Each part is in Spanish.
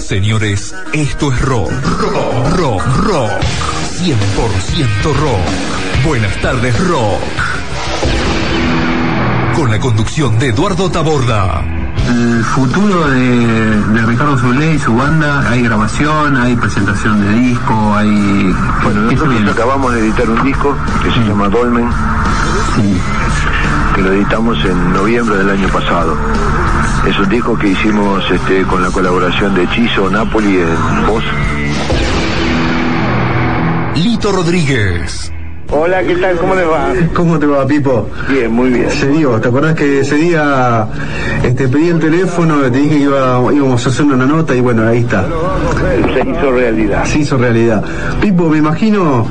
Señores, esto es rock. Rock, rock, rock. 100% rock. Buenas tardes, rock. Con la conducción de Eduardo Taborda. El futuro de, de Ricardo Zulé y su banda, hay grabación, hay presentación de disco, hay... Bueno, ¿qué se nosotros viene? acabamos de editar un disco que se llama Dolmen, Sí. que lo editamos en noviembre del año pasado. Es un disco que hicimos este, con la colaboración de Chizo Napoli en voz. Lito Rodríguez. Hola, ¿qué tal? ¿Cómo les va? ¿Cómo te va, Pipo? Bien, muy bien. Se dio, ¿te acordás que ese día este, pedí el teléfono, te dije que iba- íbamos a hacer una nota y bueno, ahí está. Se hizo realidad. Se hizo realidad. Pipo, me imagino,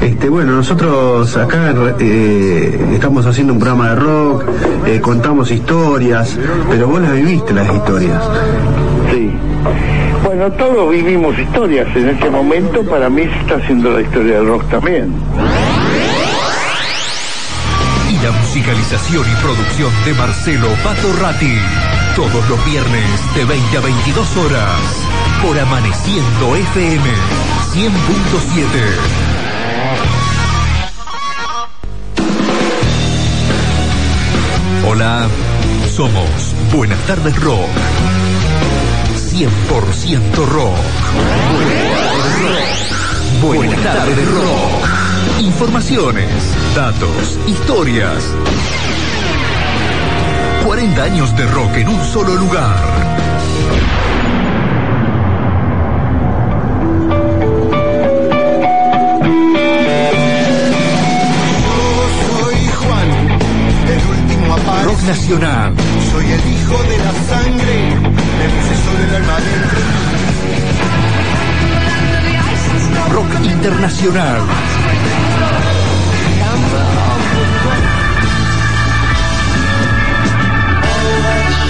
este, bueno, nosotros acá eh, estamos haciendo un programa de rock, eh, contamos historias, pero vos las viviste las historias. Sí. Bueno, todos vivimos historias en este momento. Para mí se está haciendo la historia del rock también. Musicalización y producción de Marcelo Patorrati. Todos los viernes de 20 a 22 horas. Por Amaneciendo FM 100.7. Hola, somos Buenas tardes Rock. 100% rock. Buenas tardes rock. Informaciones, datos, historias. 40 años de rock en un solo lugar. Soy Juan, el último aparte. Rock nacional, Soy el hijo de la sangre, me puse solo el alma dentro. rock internacional.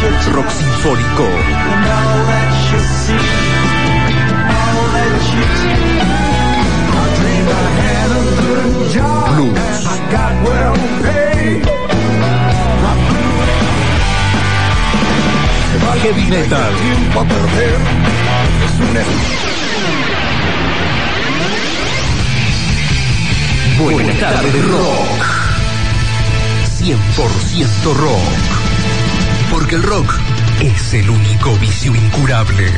Rock sinfónico, blues, heavy metal, Va a perder, es un Buenas rock. 100% rock. Porque el rock es el único vicio incurable.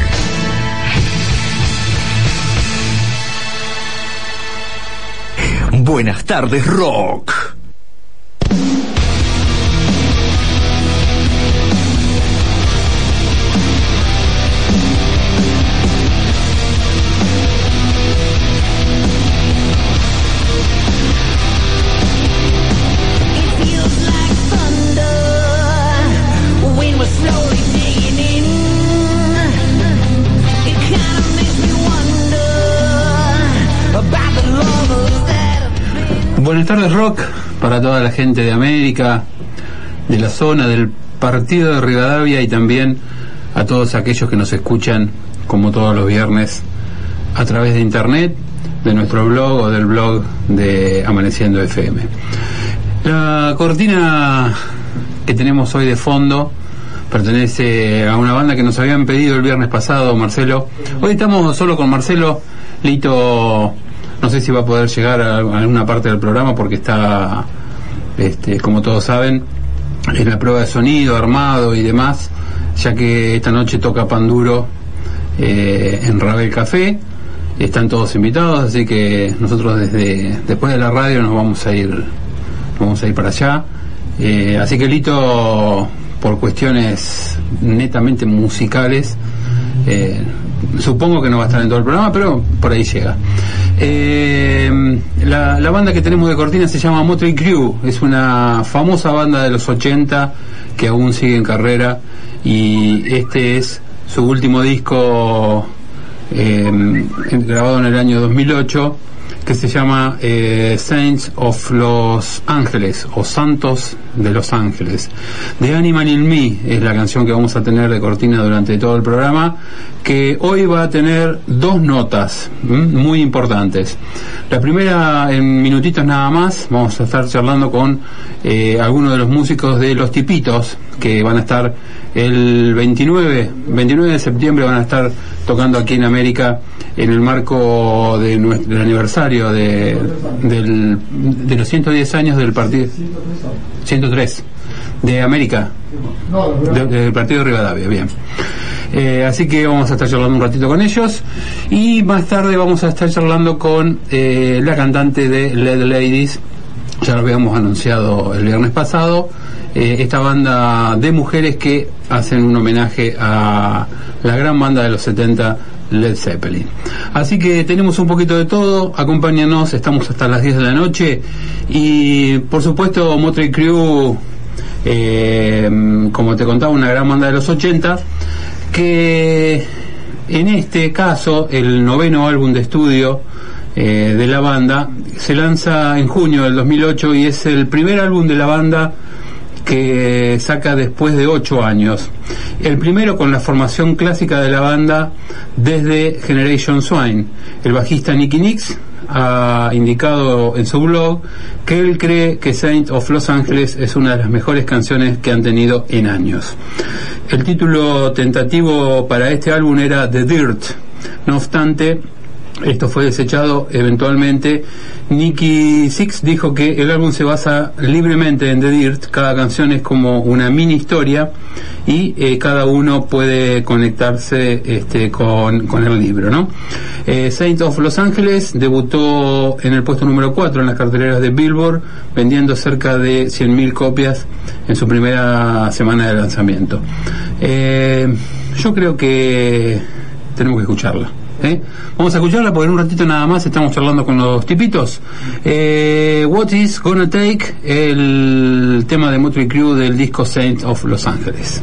Buenas tardes rock. Buenas tardes, Rock, para toda la gente de América, de la zona, del partido de Rivadavia y también a todos aquellos que nos escuchan, como todos los viernes, a través de internet, de nuestro blog o del blog de Amaneciendo FM. La cortina que tenemos hoy de fondo pertenece a una banda que nos habían pedido el viernes pasado, Marcelo. Hoy estamos solo con Marcelo. Lito, no sé si va a poder llegar a alguna parte del programa porque está, este, como todos saben, en la prueba de sonido, armado y demás, ya que esta noche toca Panduro eh, en Rabel Café. Están todos invitados, así que nosotros desde después de la radio nos vamos a ir vamos a ir para allá. Eh, así que Lito, por cuestiones netamente musicales, eh, supongo que no va a estar en todo el programa, pero por ahí llega. Eh, la, banda que tenemos de cortina se llama Motley Crue, es una famosa banda de los 80 que aún sigue en carrera y este es su último disco eh, grabado en el año 2008 que se llama eh, Saints of Los Ángeles o Santos de Los Ángeles. The Animal in Me es la canción que vamos a tener de cortina durante todo el programa, que hoy va a tener dos notas muy importantes. La primera, en minutitos nada más, vamos a estar charlando con eh, algunos de los músicos de Los Tipitos, que van a estar el 29, 29 de septiembre, van a estar tocando aquí en América en el marco de nuestro, del de, del, de los 110 años del partido 103 de América de- del partido de Rivadavia bien. Eh, así que vamos a estar charlando un ratito con ellos y más tarde vamos a estar charlando con eh, la cantante de Led Ladies. Ya lo habíamos anunciado el viernes pasado. Eh, esta banda de mujeres que hacen un homenaje a la gran banda de los 70 Led Zeppelin. Así que tenemos un poquito de todo, acompáñanos, estamos hasta las 10 de la noche y por supuesto Motley Crue, eh, como te contaba, una gran banda de los 80 que en este caso el noveno álbum de estudio eh, de la banda se lanza en junio del 2008 y es el primer álbum de la banda que saca después de ocho años. El primero con la formación clásica de la banda desde Generation Swine. El bajista Nicky Nix ha indicado en su blog que él cree que Saint of Los Angeles es una de las mejores canciones que han tenido en años. El título tentativo para este álbum era The Dirt. No obstante, esto fue desechado eventualmente. Nicky Six dijo que el álbum se basa libremente en The Dirt, cada canción es como una mini historia y eh, cada uno puede conectarse este, con, el libro. ¿no? Eh, of Los Ángeles debutó en el puesto número 4 en las carteleras de Billboard, vendiendo cerca de 100.000 copias en su primera semana de lanzamiento. Eh, yo creo que tenemos que escucharla. ¿Eh? Vamos a escucharla porque en un ratito nada más estamos charlando con los tipitos. Eh, What is Gonna Take, el tema de Motley Crue del disco Saint of Los Ángeles.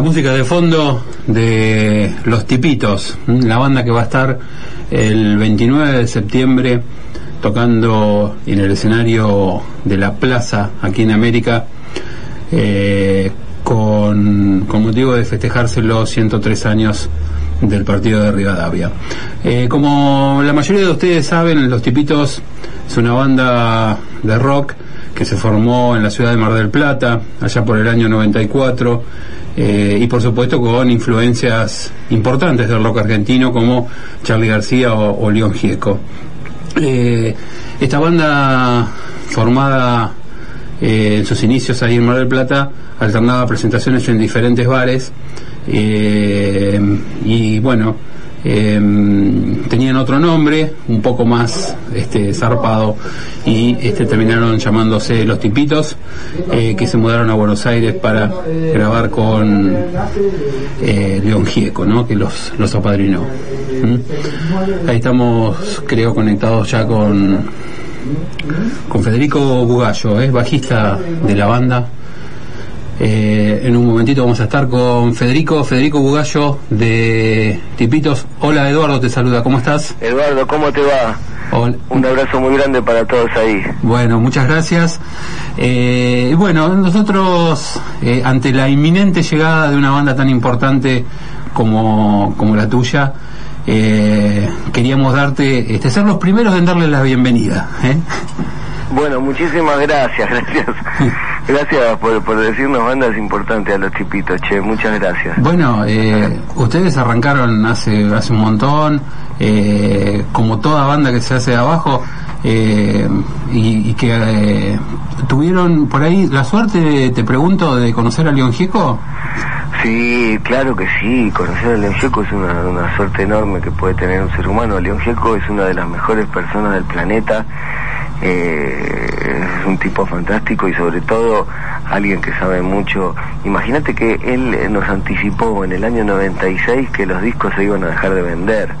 La música de fondo de Los Tipitos, la banda que va a estar el 29 de septiembre tocando en el escenario de la plaza aquí en América eh, con, con motivo de festejarse los 103 años del partido de Rivadavia. Eh, como la mayoría de ustedes saben, Los Tipitos es una banda de rock que se formó en la ciudad de Mar del Plata, allá por el año 94, eh, y por supuesto con influencias importantes del rock argentino como Charlie García o, León Gieco. Eh, esta banda formada eh, en sus inicios ahí en Mar del Plata alternaba presentaciones en diferentes bares eh, y bueno eh, tenían otro nombre un poco más este zarpado y este terminaron llamándose los tipitos eh, que se mudaron a Buenos Aires para grabar con eh, León Gieco ¿no? que los, los apadrinó ¿Mm? ahí estamos creo conectados ya con con Federico Bugallo, es bajista de la banda. Eh, en un momentito vamos a estar con Federico, Federico Bugallo de Tipitos. Hola Eduardo, te saluda, ¿cómo estás? Eduardo, ¿cómo te va? Hola. Un abrazo muy grande para todos ahí. Bueno, muchas gracias. Eh, bueno, nosotros, eh, ante la inminente llegada de una banda tan importante como, como la tuya, eh, queríamos darte, este, ser los primeros en darle la bienvenida. ¿eh? Bueno, muchísimas gracias, gracias. Gracias por, por decirnos bandas importantes a los tipitos, che, muchas gracias. Bueno, eh, ustedes arrancaron hace, hace un montón, eh, como toda banda que se hace de abajo, eh, y, y que eh, tuvieron por ahí la suerte, te pregunto, de conocer a León Gieco. Sí, claro que sí, conocer a León Gieco es una, una suerte enorme que puede tener un ser humano. León Gieco es una de las mejores personas del planeta, eh, es un tipo fantástico y sobre todo alguien que sabe mucho. Imagínate que él eh, nos anticipó en el año 96 que los discos se iban a dejar de vender.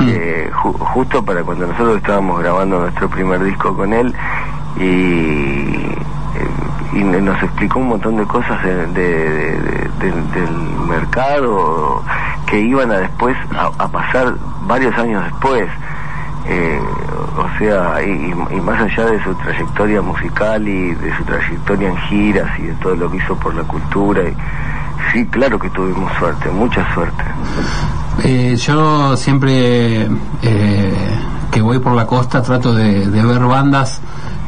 Eh, ju- justo para cuando nosotros estábamos grabando nuestro primer disco con él y, eh, y nos explicó un montón de cosas de- de- de- de- del- del mercado que iban a después a, a pasar varios años después Eh, o sea y, y- más allá de su trayectoria musical y de su trayectoria en giras y de todo lo que hizo por la cultura y, sí claro que tuvimos suerte mucha suerte. Eh, yo siempre eh, que voy por la costa trato de ver bandas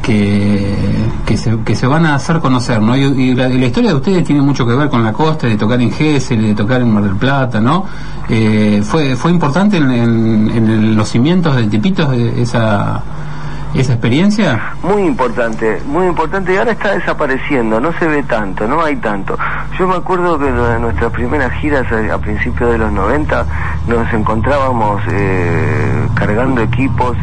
que, se, que se van a hacer conocer, ¿no? Y, la, y la historia de ustedes tiene mucho que ver con la costa, de tocar en Gesell, de tocar en Mar del Plata, ¿no? Eh, fue, fue importante en, los cimientos de Tipitos de esa, esa experiencia. Muy importante, muy importante y ahora está desapareciendo, no se ve tanto, no hay tanto. Yo me acuerdo que en nuestras primeras giras a, a principios de los 90 nos encontrábamos eh, cargando equipos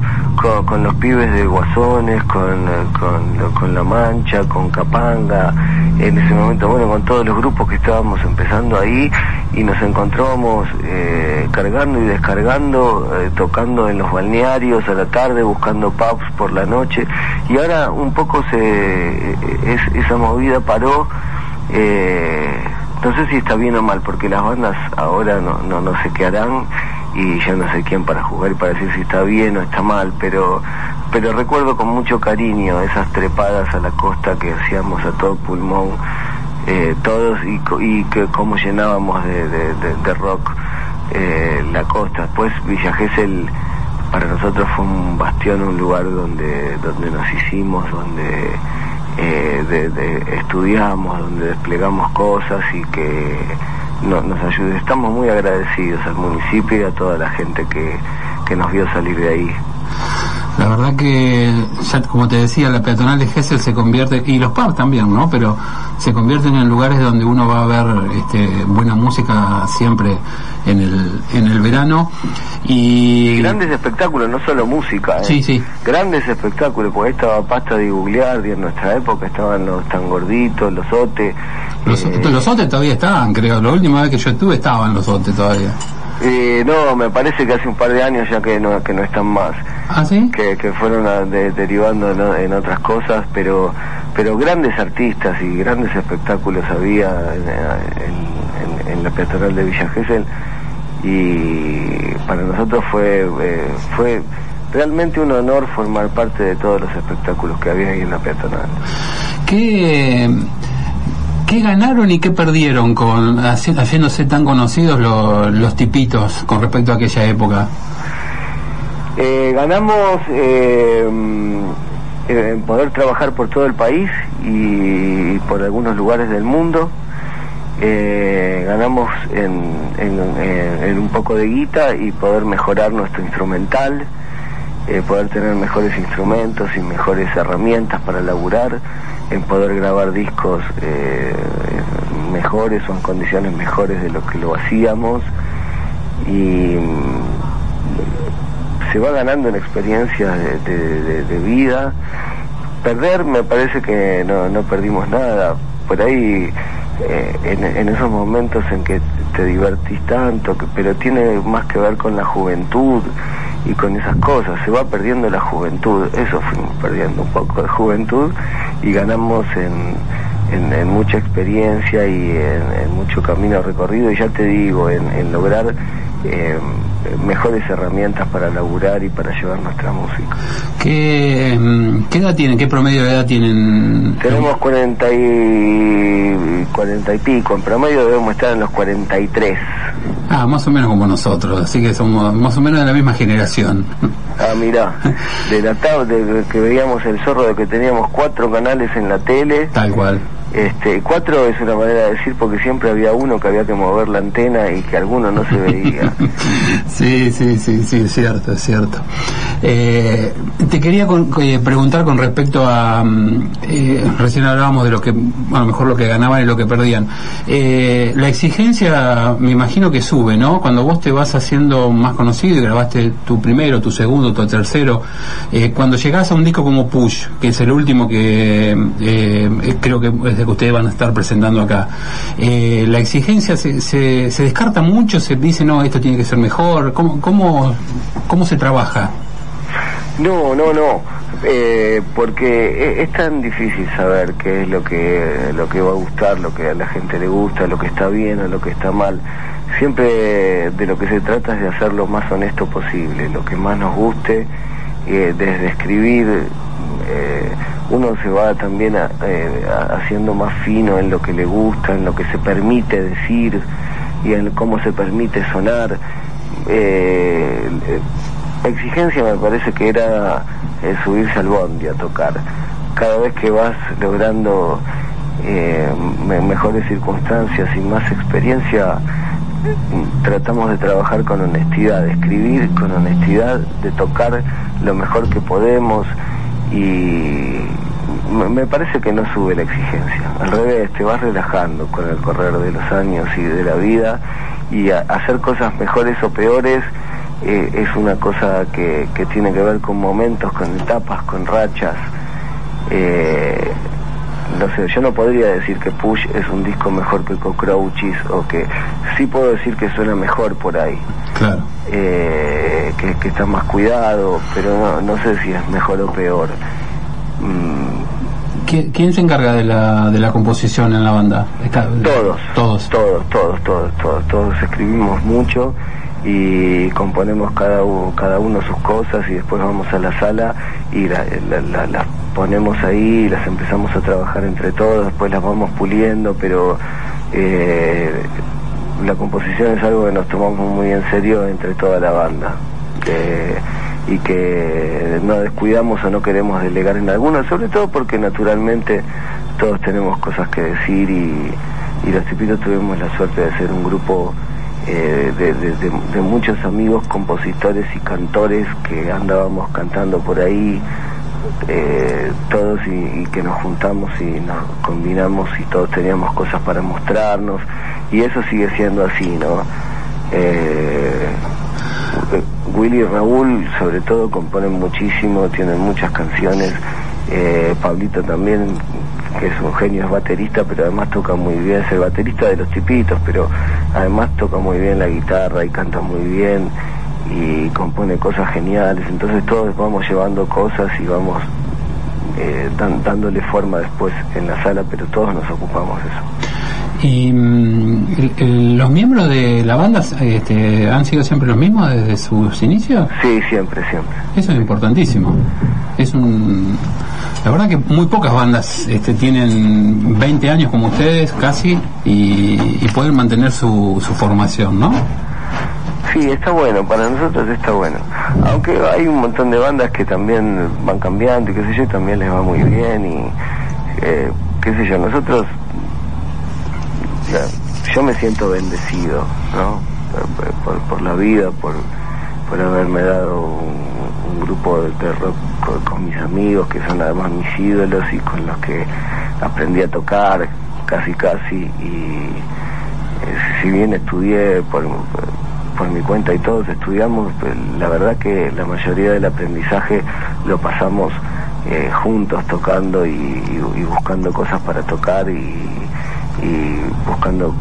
con, los pibes de Guasones, con, eh, con, La Mancha, con Capanga, en ese momento, bueno, con todos los grupos que estábamos empezando ahí y nos encontrábamos eh, cargando y descargando, eh, tocando en los balnearios a la tarde, buscando pubs por la noche y ahora un poco se es- esa movida paró. eh, no sé si está bien o mal, porque las bandas ahora no, no, no se quedarán y ya no sé quién para jugar y para decir si está bien o está mal, pero pero recuerdo con mucho cariño esas trepadas a la costa que hacíamos a todo pulmón eh, todos y, y que cómo llenábamos de, de- de- de rock eh, la costa. Después Villa Gesell para nosotros fue un bastión, un lugar donde, donde nos hicimos, donde eh, de- de- estudiamos, donde desplegamos cosas y que no- nos ayudó. Estamos muy agradecidos al municipio y a toda la gente que, que nos vio salir de ahí. La verdad que, ya como te decía, la peatonal de Gessel se convierte, y los pubs también, ¿no? Pero se convierten en lugares donde uno va a ver este, buena música siempre en el, en el verano. Y Grandes espectáculos, no solo música. ¿eh? Sí, sí. Grandes espectáculos, porque ahí estaba Pasta de Googlear, y en nuestra época estaban los tan gorditos, los otes. los, eh, los OTE todavía estaban, creo. La última vez que yo estuve estaban los OTE todavía. Eh, no, me parece que hace un par de años ya que no, que no están más. ¿Ah, sí? que, que fueron a- de- derivando en, otras cosas, pero pero grandes artistas y grandes espectáculos había en, en- en- en la peatonal de Villa Gesell y para nosotros fue eh, fue realmente un honor formar parte de todos los espectáculos que había ahí en la peatonal. ¿Qué, qué ganaron y qué perdieron con haci- haciéndose tan conocidos lo- los tipitos con respecto a aquella época? Eh, ganamos eh, eh, poder trabajar por todo el país y, por algunos lugares del mundo. Eh, ganamos en- en- en un poco de guita y poder mejorar nuestro instrumental, eh, poder tener mejores instrumentos y mejores herramientas para laburar, en poder grabar discos eh, mejores o en condiciones mejores de lo que lo hacíamos. Y mm, se va ganando en experiencias de, de- vida. Perder me parece que no, no perdimos nada. Por ahí, eh, en, en esos momentos en que te divertís tanto, que- pero tiene más que ver con la juventud y con esas cosas. Se va perdiendo la juventud. Eso fuimos perdiendo un poco de juventud y ganamos en, en, en mucha experiencia y en, mucho camino recorrido. Y ya te digo, en, en lograr eh, mejores herramientas para laburar y para llevar nuestra música. ¿Qué, mm, qué edad tienen? ¿Qué promedio de edad tienen? Tenemos 40 y, 40 y pico, en promedio debemos estar en los 43. Ah, más o menos como nosotros, así que somos más o menos de la misma generación. Ah, mirá, de la tab- de que veíamos el zorro de que teníamos cuatro canales en la tele. Tal cual. Este, cuatro es una manera de decir porque siempre había uno que había que mover la antena y que alguno no se veía. Sí, sí, sí, sí, es cierto, es cierto. Eh, te quería eh, preguntar con respecto a, mm, eh, recién hablábamos de lo que, a lo mejor lo que ganaban y lo que perdían. La exigencia, me imagino que sube, ¿no? Cuando vos te vas haciendo más conocido y grabaste tu primero, tu segundo, tu tercero, cuando llegás a un disco como Push, que es el último que creo que es el que ustedes van a estar presentando acá, eh, la exigencia se, se, se descarta mucho, se dice, no, esto tiene que ser mejor, ¿cómo, cómo, cómo se trabaja? No, no, no, eh, porque e- es tan difícil saber qué es lo que lo que va a gustar, lo que a la gente le gusta, lo que está bien o lo que está mal. Siempre de lo que se trata es de hacer lo más honesto posible, lo que más nos guste, eh, desde escribir. Eh, uno se va también a- eh, haciendo más fino en lo que le gusta, en lo que se permite decir y en cómo se permite sonar. Eh, exigencia me parece que era eh, subirse al bondi a tocar. Cada vez que vas logrando eh, me- mejores circunstancias y más experiencia, tratamos de trabajar con honestidad, de escribir con honestidad, de tocar lo mejor que podemos y me- parece que no sube la exigencia. Al revés, te vas relajando con el correr de los años y de la vida y hacer cosas mejores o peores eh, es una cosa que, que tiene que ver con momentos, con etapas, con rachas. Eh, no sé, yo no podría decir que Push es un disco mejor que Cockroaches o que sí puedo decir que suena mejor por ahí, Claro. eh, que, que está más cuidado, pero no, no sé si es mejor o peor. Mm, ¿Qui- ¿Quién se encarga de la, de la composición en la banda? Está- Todos. Todos. Todos, todos, todos, todos, todos escribimos mucho y componemos cada uno, cada uno sus cosas y después vamos a la sala y la- la- la- las ponemos ahí las empezamos a trabajar entre todos, después las vamos puliendo, pero eh, la composición es algo que nos tomamos muy en serio entre toda la banda. que- y que no descuidamos o no queremos delegar en algunos, sobre todo porque naturalmente todos tenemos cosas que decir y, los tipitos tuvimos la suerte de ser un grupo eh, de muchos amigos compositores y cantores que andábamos cantando por ahí, eh, todos y, y que nos juntamos y nos combinamos y todos teníamos cosas para mostrarnos y eso sigue siendo así, ¿no? Eh, Willy y Raúl sobre todo componen muchísimo, tienen muchas canciones, eh, Pablito también, que es un genio, es baterista, pero además toca muy bien, es el baterista de los tipitos, pero además toca muy bien la guitarra y canta muy bien y compone cosas geniales, entonces todos vamos llevando cosas y vamos eh, dan- dándole forma después en la sala, pero todos nos ocupamos de eso. ¿Y mm, los miembros de la banda este, han sido siempre los mismos desde sus inicios? Sí, siempre, siempre. Eso es importantísimo. Es un. La verdad que muy pocas bandas este, tienen 20 años como ustedes, casi, y, y pueden mantener su, su formación, ¿no? Sí, está bueno, para nosotros está bueno. Aunque hay un montón de bandas que también van cambiando y qué sé yo, también les va muy bien y eh, qué sé yo, nosotros, yo me siento bendecido, ¿no? Por, por- la vida, por, por haberme dado un, grupo de, rock con, con mis amigos que son además mis ídolos y con los que aprendí a tocar casi casi y eh, si bien estudié por, por mi cuenta y todos estudiamos, pues, la verdad que la mayoría del aprendizaje lo pasamos eh, juntos tocando y, buscando cosas para tocar y, y buscando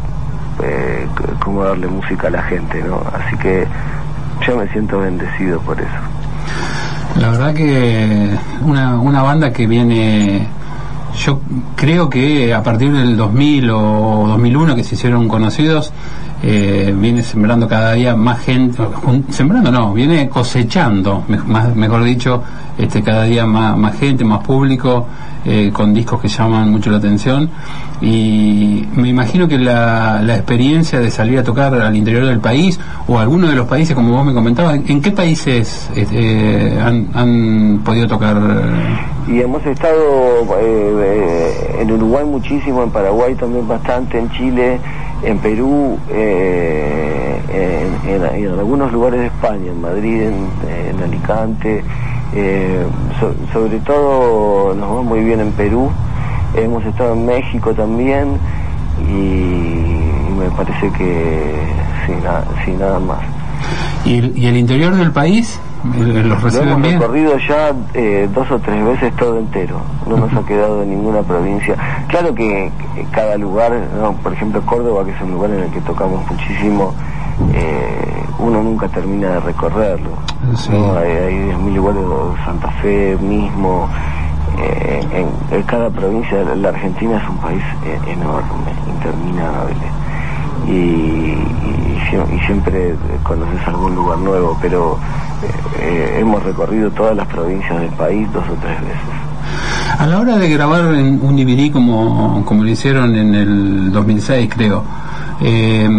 eh, cómo darle música a la gente, ¿no? Así que yo me siento bendecido por eso. La verdad que una, una banda que viene, yo creo que a partir del 2000 o 2001 que se hicieron conocidos, eh, viene sembrando cada día más gente, sembrando no, viene cosechando, más- mejor dicho, este, cada día más, más gente, más público, eh, con discos que llaman mucho la atención y me imagino que la, la experiencia de salir a tocar al interior del país o alguno de los países, como vos me comentabas, ¿en qué países este, han, han podido tocar? Y hemos estado eh, eh, en Uruguay muchísimo, en Paraguay también bastante, en Chile, en Perú, eh, en, en- algunos lugares de España, en Madrid, en, Alicante. eh, so- sobre todo nos va muy bien en Perú. Hemos estado en México también y me parece que sí, nada, más. ¿Y el, y el interior del país? ¿El- ¿Los Lo hemos bien? recorrido ya eh, dos o tres veces todo entero, no nos ha quedado en ninguna provincia. Claro que, que cada lugar, ¿no? por ejemplo Córdoba, que es un lugar en el que tocamos muchísimo, eh, uno nunca termina de recorrerlo. Sí. ¿no? Hay, hay 10.000 lugares, Santa Fe mismo, eh, en, en cada provincia, la Argentina es un país eh, enorme, interminable. Y, y sie- y siempre conoces algún lugar nuevo, pero eh, eh, hemos recorrido todas las provincias del país dos o tres veces. A la hora de grabar en un DVD como, como lo hicieron en el 2006, creo, eh,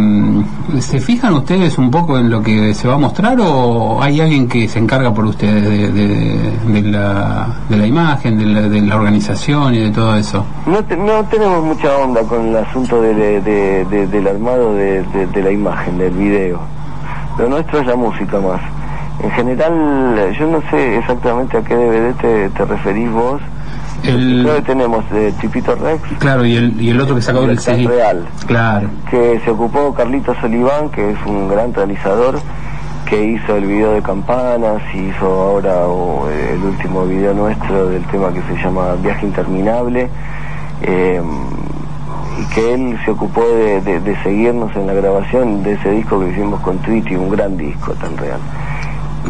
¿se fijan ustedes un poco en lo que se va a mostrar o hay alguien que se encarga por ustedes de, la, de la imagen, de la, de la organización y de todo eso? No, te- no tenemos mucha onda con el asunto de- de- de- de- del armado de la imagen, del video. Lo nuestro es la música más. En general, yo no sé exactamente a qué DVD te, te referís vos. El- tenemos eh, Tipito Rex, Claro, y el, y el otro que sacó el CD. Real. Claro. que se ocupó Carlitos Oliván, que es un gran realizador, que hizo el video de Campanas y hizo ahora el último video nuestro del tema que se llama Viaje Interminable, eh, y que él se ocupó de, de- de seguirnos en la grabación de ese disco que hicimos con Tweety, un gran disco tan real.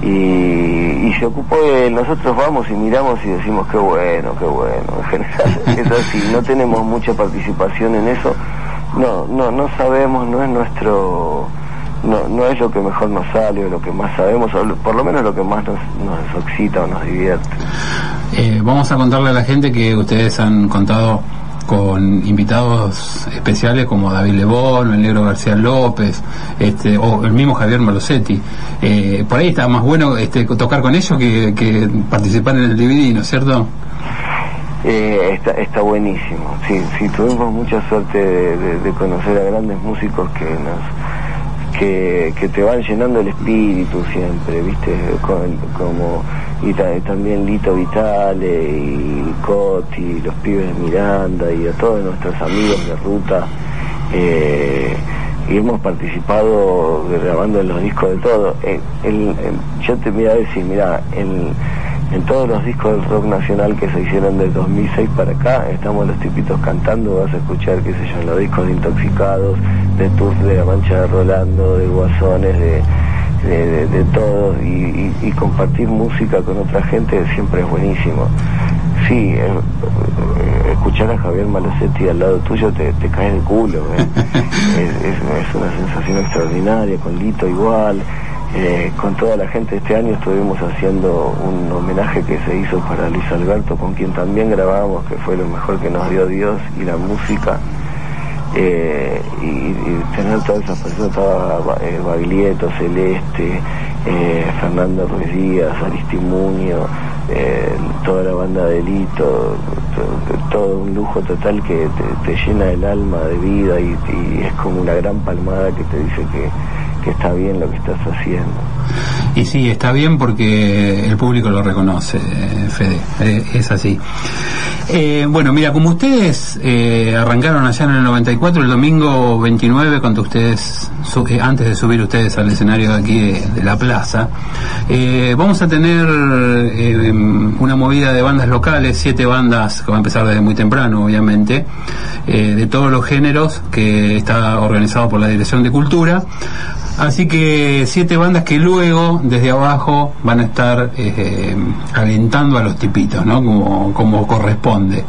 Y, y se ocupó de nosotros vamos y miramos y decimos qué bueno, qué bueno. En general es así, no tenemos mucha participación en eso, no, no, no sabemos, no es nuestro, no, no es lo que mejor nos sale o lo que más sabemos, o por lo menos lo que más nos, nos excita o nos divierte. Eh, vamos a contarle a la gente que ustedes han contado con invitados especiales como David Lebón, el negro García López, este, o el mismo Javier Malosetti. Eh, por ahí está más bueno este, tocar con ellos que, participar en el DVD, ¿no es cierto? Eh, está, está buenísimo, sí, sí, tuvimos mucha suerte de conocer a grandes músicos que nos que, que te van llenando el espíritu siempre, ¿viste? Con- como, y ta- también Lito Vitale y Coti, los pibes de Miranda y a todos nuestros amigos de ruta. eh, y hemos participado grabando en los discos de todo. Eh, el- el- yo te voy a decir, mira, en, en todos los discos del rock nacional que se hicieron del 2006 para acá, estamos los tipitos cantando, vas a escuchar, qué sé yo, en los discos de Intoxicados, de Tours de La Mancha de Rolando, de Guasones, de, de, de- de todos, y, y- y compartir música con otra gente siempre es buenísimo. Sí, eh, escuchar a Javier Malosetti al lado tuyo te, te cae de culo. ¿eh? es, es- es una sensación extraordinaria, con Lito igual. Eh, con toda la gente este año estuvimos haciendo un homenaje que se hizo para Luis Alberto, con quien también grabamos, que fue lo mejor que nos dio Dios y la música. Eh, y, tener todas esas personas, estaba eh, Baglietto, Celeste, eh, Fernando Ruiz Díaz, Aristimunio, eh, toda la banda de Lito, to- todo un lujo total que te, te llena el alma de vida y, y es como una gran palmada que te dice que, que está bien lo que estás haciendo. Y sí, está bien porque el público lo reconoce, Fede, eh, es así. Eh, bueno, mira, como ustedes eh, arrancaron allá en el 94, el domingo 29, cuando ustedes, antes de subir ustedes al escenario de aquí de, de la plaza, eh, vamos a tener eh, una movida de bandas locales, siete bandas, que va a empezar desde muy temprano, obviamente, eh, de todos los géneros, que está organizado por la Dirección de Cultura. Así que siete bandas que luego, desde abajo, van a estar eh, alentando a los tipitos, ¿no? Como, como corresponde.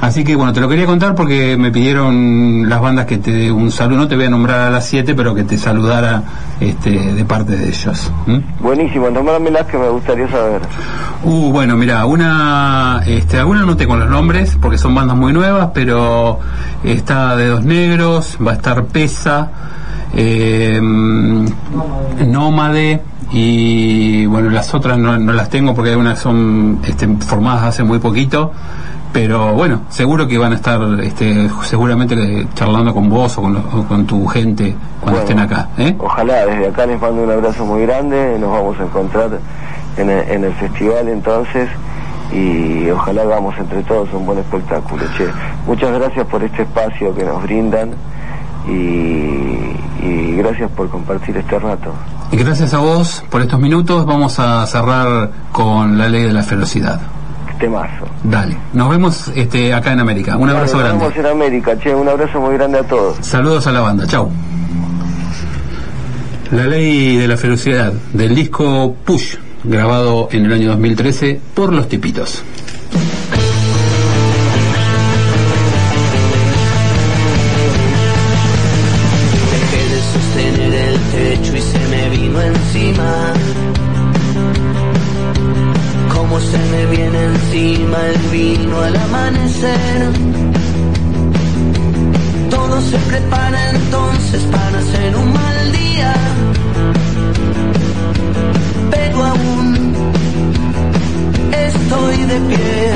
Así que bueno, te lo quería contar porque me pidieron las bandas que te un saludo. No te voy a nombrar a las siete, pero que te saludara este, de parte de ellos. ¿m? Buenísimo, nombrármelas que me gustaría saber. Uh, bueno, mira, una, este, algunas no tengo los nombres porque son bandas muy nuevas, pero está Dedos Negros, va a estar Pesa, eh, Nómade y bueno, las otras no, no las tengo porque algunas son este, formadas hace muy poquito. Pero bueno, seguro que van a estar este, seguramente charlando con vos o con, o con tu gente cuando Bueno, estén acá. ¿eh? Ojalá, desde acá les mando un abrazo muy grande, nos vamos a encontrar en el, en el festival entonces y ojalá hagamos entre todos un buen espectáculo. Che, muchas gracias por este espacio que nos brindan y, y gracias por compartir este rato. Y gracias a vos por estos minutos. Vamos a cerrar con la ley de la velocidad. Temazo. Dale, nos vemos este, acá en América. Un abrazo Nos vemos grande. en América, che, un abrazo muy grande a todos. Saludos a la banda, chau. La ley de la velocidad del disco Push, grabado en el año 2013 por los tipitos. De pie.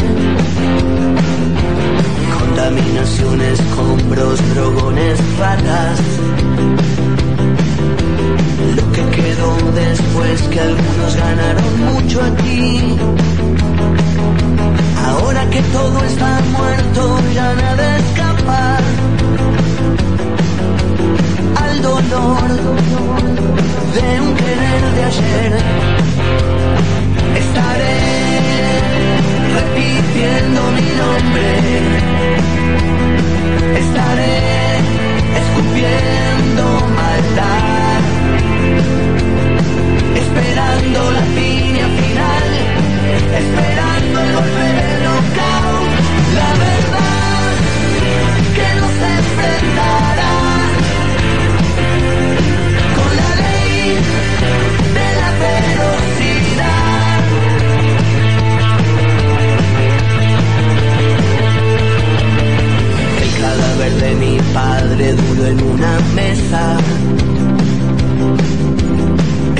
Contaminaciones, escombros, drogones, ratas. Lo que quedó después que algunos ganaron mucho aquí. Ahora que todo está muerto, ya nada escapa al dolor de un querer de ayer. Estaré repitiendo mi nombre. Estaré escupiendo maldad, esperando la piña final, esperando el golpe padre duro en una mesa.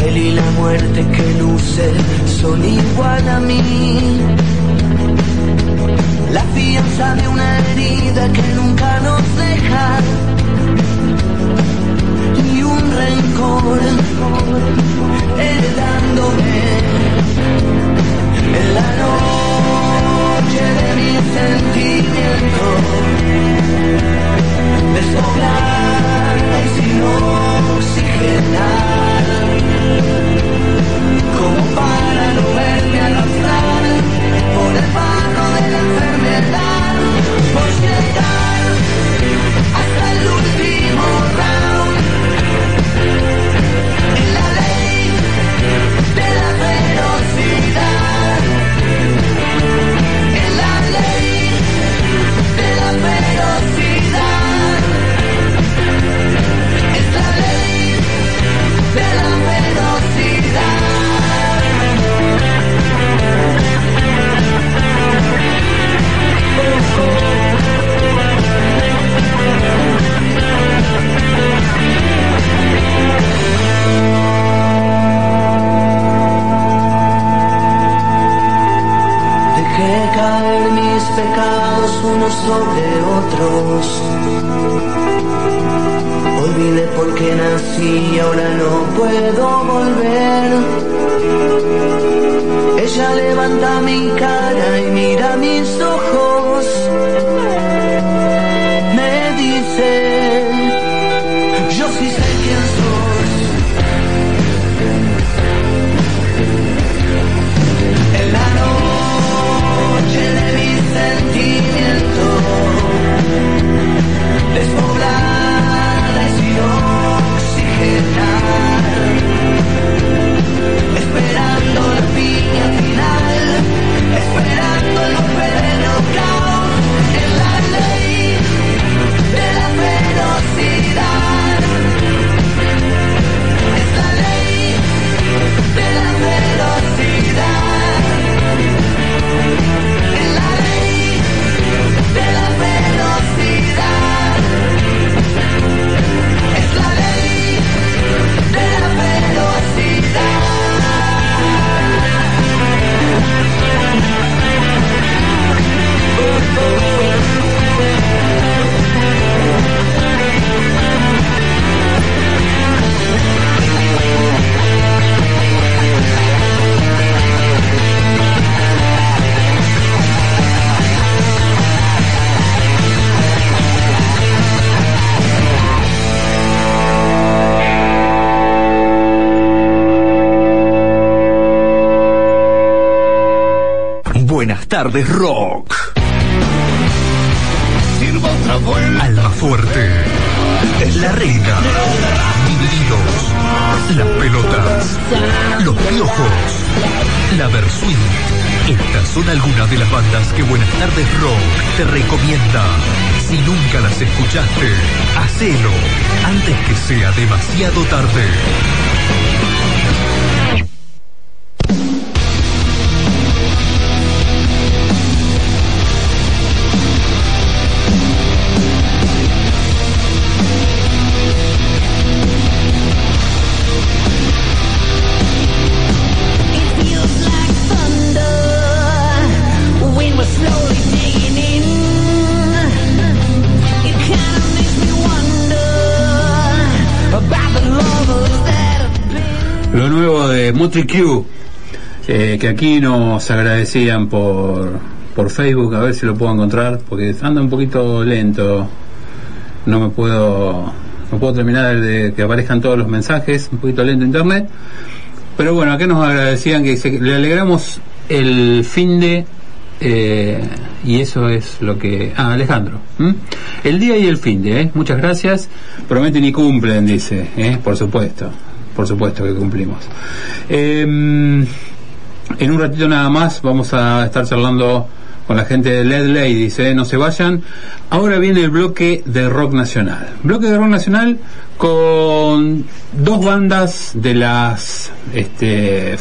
Él y la muerte que luce son igual a mí. La fianza de una herida que nunca nos deja. Y un rencor heredándome en la noche de mis sentimientos me soplar oxigenar como para no verme arrastrar por el barro de la enfermedad por llegar hasta el último rato caer mis pecados unos sobre otros. Olvidé por qué nací y ahora no puedo volver. Ella levanta mi cara y mira mis ojos. Despoblada y sin oxigenar, Tardes, rock. Alma fuerte. La reina. Divididos. Las pelotas. Los piojos. La Versuit. Estas son algunas de las bandas que Buenas tardes Rock te recomienda. Si nunca las escuchaste, hacelo antes que sea demasiado tarde. Motley Crue, eh, que aquí nos agradecían por, por Facebook, a ver si lo puedo encontrar, porque anda un poquito lento. No me puedo, no puedo terminar de que aparezcan todos los mensajes, un poquito lento internet. Pero bueno, acá nos agradecían que se- le alegramos el fin de eh, y eso es lo que ah Alejandro el día y el fin de ¿eh? muchas gracias prometen y cumplen dice ¿eh? por supuesto por supuesto que cumplimos Em, en un ratito nada más vamos a estar charlando con la gente de Led Ladies, ¿eh? no se vayan. Ahora viene el bloque de rock nacional. Bloque de rock nacional con dos bandas de las, este,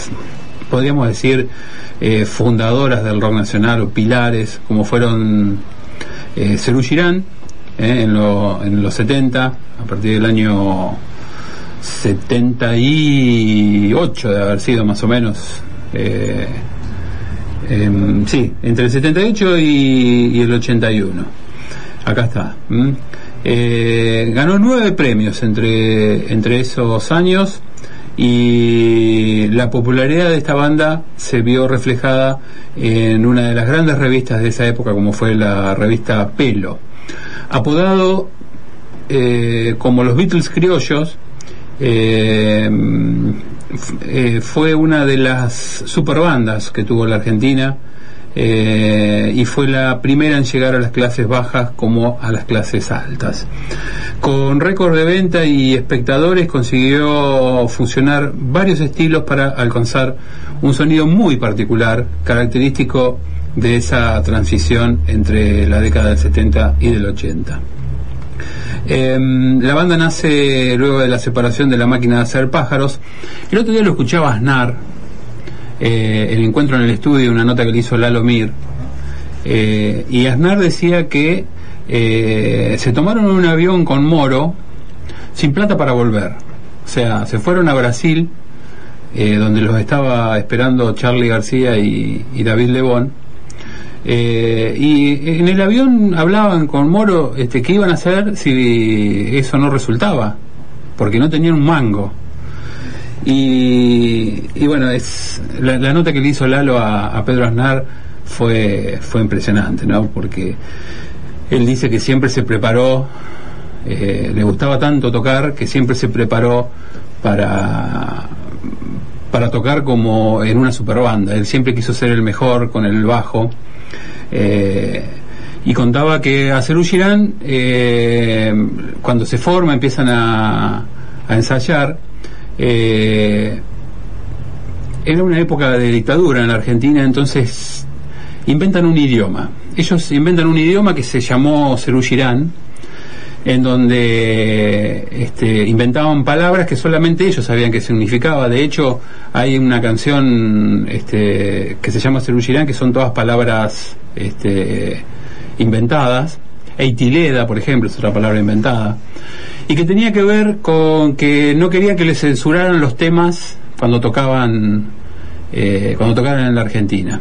podríamos decir, eh, fundadoras del rock nacional o pilares, como fueron eh, Cerú Girán, eh, en, lo- en los 70, a partir del año 78 de haber sido más o menos. eh, em, sí, entre el 78 y, y el 81. Acá está. Eh, ganó nueve premios entre, entre esos años y la popularidad de esta banda se vio reflejada en una de las grandes revistas de esa época como fue la revista Pelo. Apodado eh, como los Beatles criollos, eh, eh, fue una de las superbandas que tuvo la Argentina eh, y fue la primera en llegar a las clases bajas como a las clases altas. Con récord de venta y espectadores consiguió fusionar varios estilos para alcanzar un sonido muy particular, característico de esa transición entre la década del 70 y del 80. Em, la banda nace luego de la separación de la máquina de hacer pájaros. El otro día lo escuchaba Aznar, eh, el encuentro en el estudio, una nota que le hizo Lalo Mir, eh, y Aznar decía que eh, se tomaron un avión con Moro sin plata para volver. O sea, se fueron a Brasil, eh, donde los estaba esperando Charlie García y, y David Lebón, Eh, y en el avión hablaban con Moro este, qué iban a hacer si eso no resultaba, porque no tenían un mango. Y, y bueno, es la, la nota que le hizo Lalo a, Pedro Aznar fue, fue impresionante, ¿no? Porque él dice que siempre se preparó, eh, le gustaba tanto tocar que siempre se preparó para para tocar como en una super banda. Él siempre quiso ser el mejor con el bajo. Eh, y contaba que a Cerú Girán, eh, cuando se forma, empiezan a, a ensayar. eh, era una época de dictadura en la Argentina, entonces inventan un idioma. Ellos inventan un idioma que se llamó Cerú Girán, en donde este, inventaban palabras que solamente ellos sabían qué significaba. De hecho, hay una canción este, que se llama Cerú Girán, que son todas palabras este, inventadas. Eitileda, por ejemplo, es otra palabra inventada. Y que tenía que ver con que no querían que les censuraran los temas cuando tocaban, eh, cuando tocaban en la Argentina.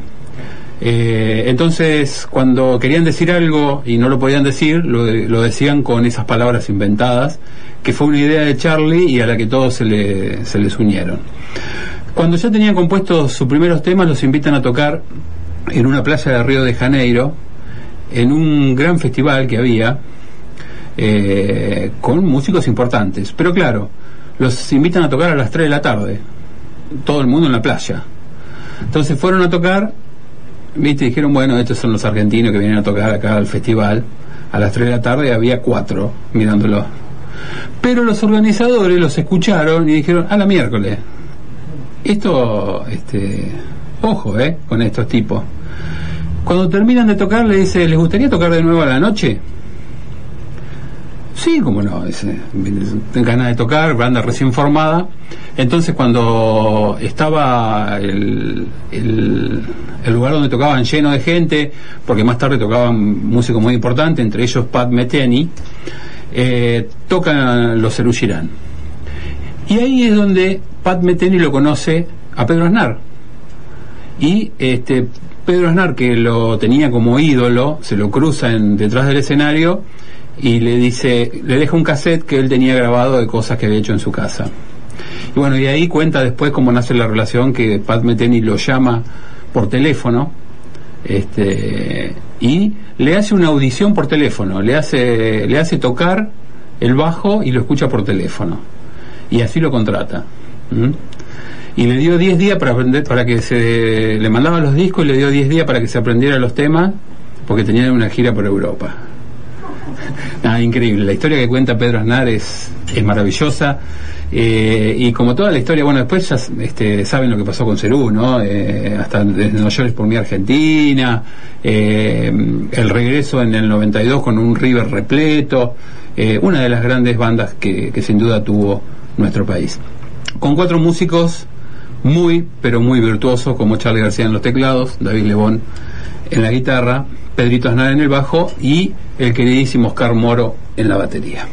Eh, entonces, cuando querían decir algo y no lo podían decir, lo, lo decían con esas palabras inventadas, que fue una idea de Charlie y a la que todos se, le- se les unieron. Cuando ya tenían compuestos sus primeros temas, los invitan a tocar en una playa de Río de Janeiro, en un gran festival que había, eh, con músicos importantes. Pero claro, los invitan a tocar a las 3 de la tarde, todo el mundo en la playa. Entonces fueron a tocar, viste, dijeron, bueno, estos son los argentinos que vienen a tocar acá al festival. A las 3 de la tarde había cuatro mirándolo. Pero los organizadores los escucharon y dijeron, a la miércoles. Esto, este, ojo, eh, con estos tipos. Cuando terminan de tocar, le dice, ¿les gustaría tocar de nuevo a la noche? Sí, como no, tengo ganas de tocar, banda recién formada. Entonces cuando estaba el, el, lugar donde tocaban lleno de gente, porque más tarde tocaban músicos muy importantes, entre ellos Pat Metheny, eh, tocan los Cerú Girán. Y ahí es donde Pat Metheny lo conoce a Pedro Aznar. Y este Pedro Aznar, que lo tenía como ídolo, se lo cruza en, detrás del escenario y le dice, le deja un cassette que él tenía grabado de cosas que había hecho en su casa. Y bueno, y ahí cuenta después cómo nace la relación que Pat Metheny lo llama por teléfono este y le hace una audición por teléfono, le hace le hace tocar el bajo y lo escucha por teléfono. Y así lo contrata. Y le dio 10 días para aprender para que se le mandaba los discos y le dio 10 días para que se aprendiera los temas porque tenían una gira por Europa. Nada, increíble. La historia que cuenta Pedro Aznar es, es maravillosa. Eh, y como toda la historia, bueno, después ya este, saben lo que pasó con Cerú, ¿no? Eh, hasta desde Nueva York por mi Argentina, eh, el regreso en el 92 con un River repleto, eh, una de las grandes bandas que, que sin duda tuvo nuestro país. Con cuatro músicos muy, pero muy virtuosos, como Charlie García en los teclados, David Lebón en la guitarra, Pedrito Aznar en el bajo y el queridísimo Oscar Moro en la batería.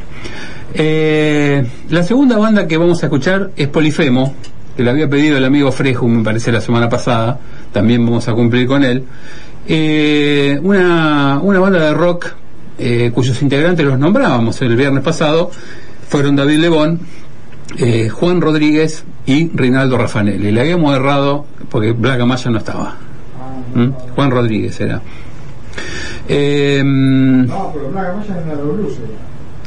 Eh, la segunda banda que vamos a escuchar es Polifemo, que le había pedido el amigo Frejo, me parece, la semana pasada. También vamos a cumplir con él. Eh, una, una banda de rock eh, cuyos integrantes los nombrábamos el viernes pasado fueron David Lebón, eh, Juan Rodríguez y Rinaldo Raffanelli. Le habíamos errado porque Black Amaya no estaba. ¿Mm? Juan Rodríguez era. Eh, No, pero Black Maya es en la Blues.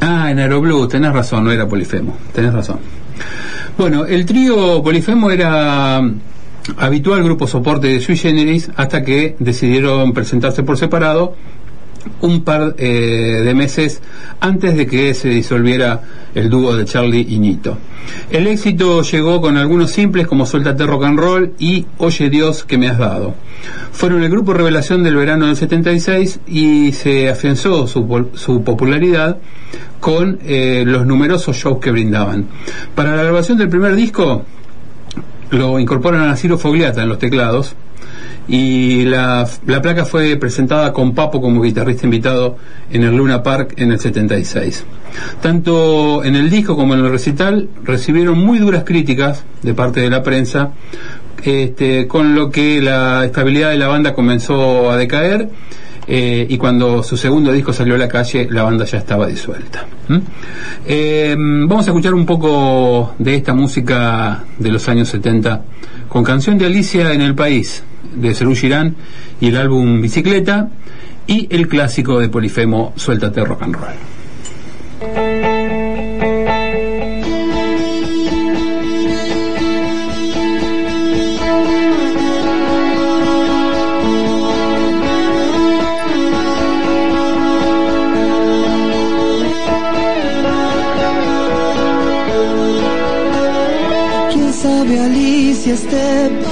Ah, en Aeroblues, tenés razón, no era Polifemo, tenés razón. Bueno, el trío Polifemo era habitual grupo soporte de Sui Generis hasta que decidieron presentarse por separado un par eh, de meses antes de que se disolviera el dúo de Charlie y Nito. El éxito llegó con algunos simples como Suéltate Rock and Roll y Oye Dios que me has dado. Fueron el grupo revelación del verano del 76 y se afianzó su, popularidad con eh, los numerosos shows que brindaban. Para la grabación del primer disco lo incorporan a Ciro Fogliata en los teclados y la, la placa fue presentada con Papo como guitarrista invitado en el Luna Park en el 76. Tanto en el disco como en el recital recibieron muy duras críticas de parte de la prensa este, con lo que la estabilidad de la banda comenzó a decaer. eh, y cuando su segundo disco salió a la calle, la banda ya estaba disuelta. ¿Mm? Eh, vamos a escuchar un poco de esta música de los años 70 con canción de Alicia en el País, de Serú Girán, y el álbum Bicicleta, y el clásico de Polifemo, Suéltate Rock and Roll. ¿Quién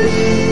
Thank you.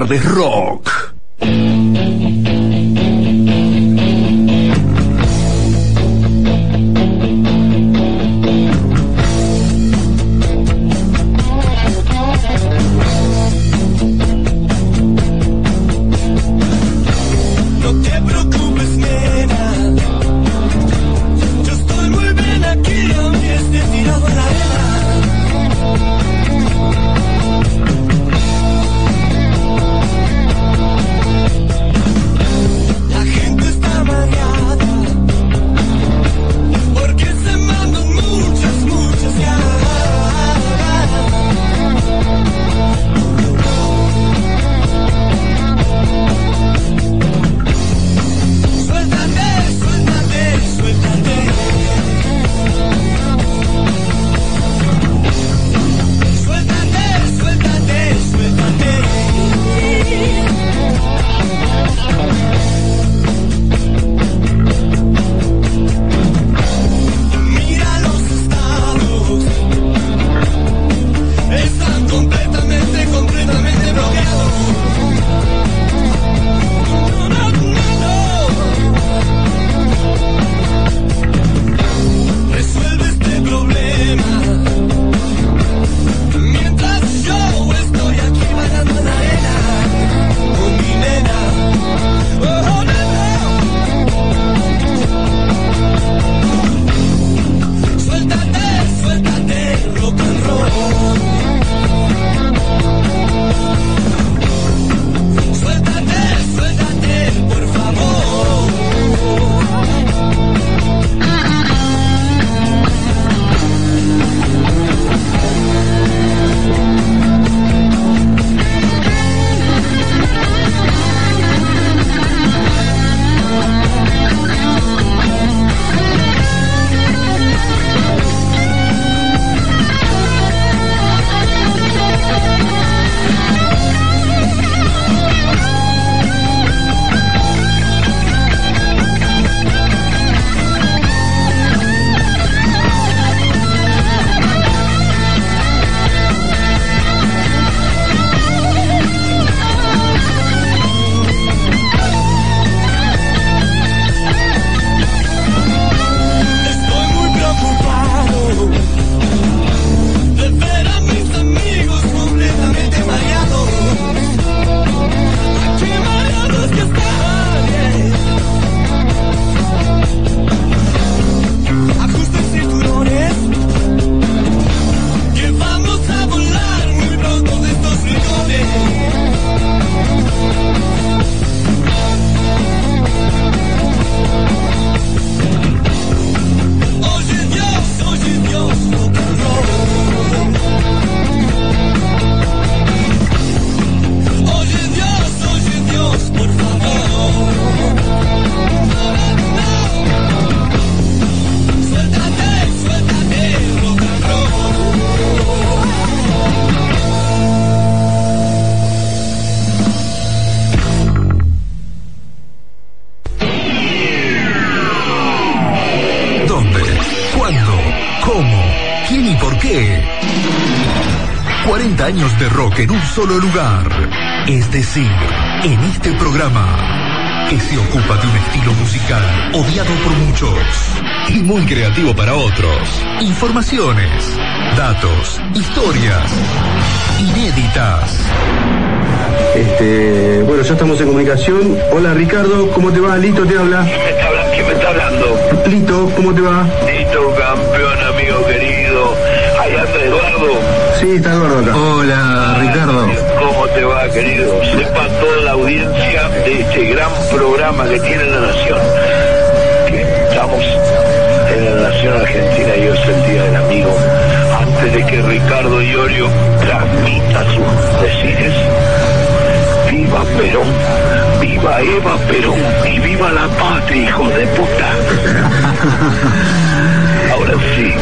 Tardes, rock. En un solo lugar. Es decir, en este programa, que se ocupa de un estilo musical odiado por muchos y muy creativo para otros. Informaciones, datos, historias inéditas. Este, bueno, ya estamos en comunicación. Hola Ricardo, ¿cómo te va? Lito te habla. ¿Quién me está hablando? Lito, ¿cómo te va? Eduardo. Sí, está acá. Hola, Ricardo. ¿Cómo te va, querido? Sepa toda la audiencia de este gran programa que tiene la Nación. Que estamos en la Nación Argentina y hoy es el Día del Amigo. Antes de que Ricardo Iorio transmita sus decires. ¡Viva Perón! ¡Viva Eva Perón! ¡Y viva la patria, hijo de puta! Sí.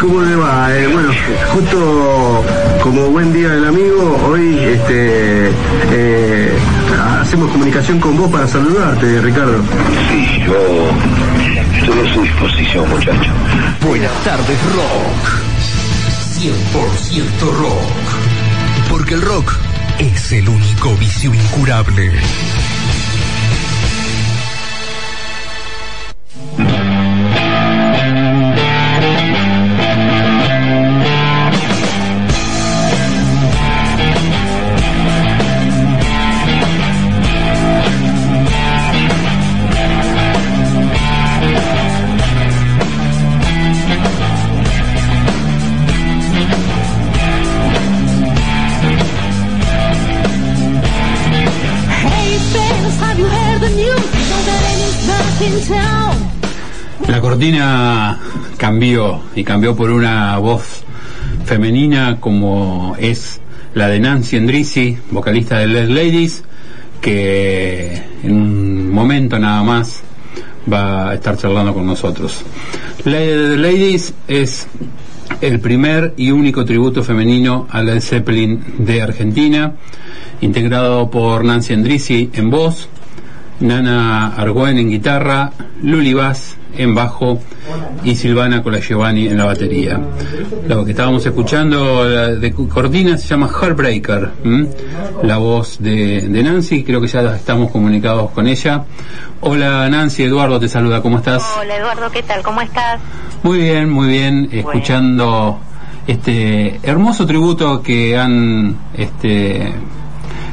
¿Cómo le va? Eh, bueno, justo como buen día del amigo, hoy este, eh, hacemos comunicación con vos para saludarte, Ricardo. Sí, yo estoy a su disposición, muchacho. Buenas tardes, rock. 100% rock. Porque el rock es el único vicio incurable. Cortina cambió y cambió por una voz femenina como es la de Nancy Endrisi, vocalista de Les Ladies, que en un momento nada más va a estar charlando con nosotros. Les Ladies es el primer y único tributo femenino a Led Zeppelin de Argentina, integrado por Nancy Endrisi en voz, Nana Argüen en guitarra, Luli Bass en bajo y Silvana Colagiovanni en la batería. Lo que estábamos escuchando de Cortina se llama Heartbreaker, ¿m? la voz de, de Nancy, creo que ya estamos comunicados con ella. Hola Nancy, Eduardo te saluda, ¿cómo estás? Hola Eduardo, ¿qué tal? ¿Cómo estás? Muy bien, muy bien, escuchando este hermoso tributo que han este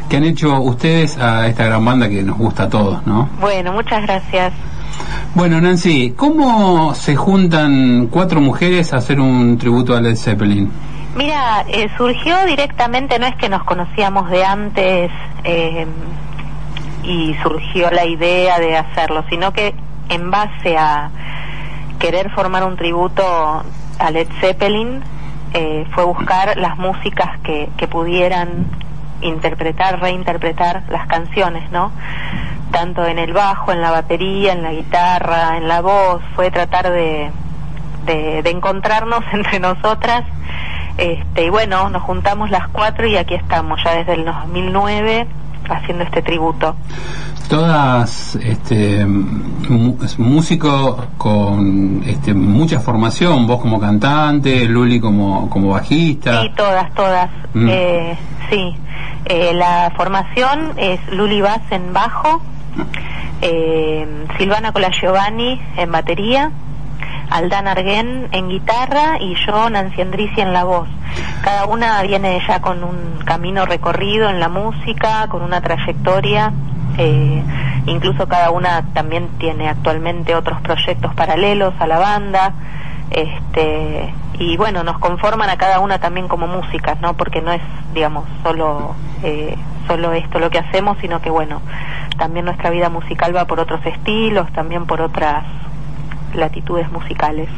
que han hecho ustedes a esta gran banda que nos gusta a todos, ¿no? Bueno, muchas gracias. Bueno, Nancy, ¿cómo se juntan cuatro mujeres a hacer un tributo a Led Zeppelin? Mira, eh, surgió directamente, no es que nos conocíamos de antes eh, y surgió la idea de hacerlo, sino que en base a querer formar un tributo a Led Zeppelin, eh, fue buscar las músicas que, que pudieran interpretar, reinterpretar las canciones, ¿no? Tanto en el bajo, en la batería, en la guitarra, en la voz, fue tratar de, de, de encontrarnos entre nosotras. Este, y bueno, nos juntamos las cuatro y aquí estamos ya desde el 2009 haciendo este tributo. Todas este, músicos con este, mucha formación, vos como cantante, Luli como, como bajista. Sí, todas, todas. Mm. Eh, sí. Eh, la formación es Luli Bass en bajo, eh, Silvana Colagiovanni en batería, Aldana Arguén en guitarra y yo, Nancy Andrisi, en la voz. Cada una viene ya con un camino recorrido en la música, con una trayectoria. eh, incluso cada una también tiene actualmente otros proyectos paralelos a la banda. Este, y bueno, nos conforman a cada una también como músicas, ¿no? Porque no es, digamos, solo, eh, solo esto lo que hacemos, sino que bueno, también nuestra vida musical va por otros estilos, también por otras latitudes musicales.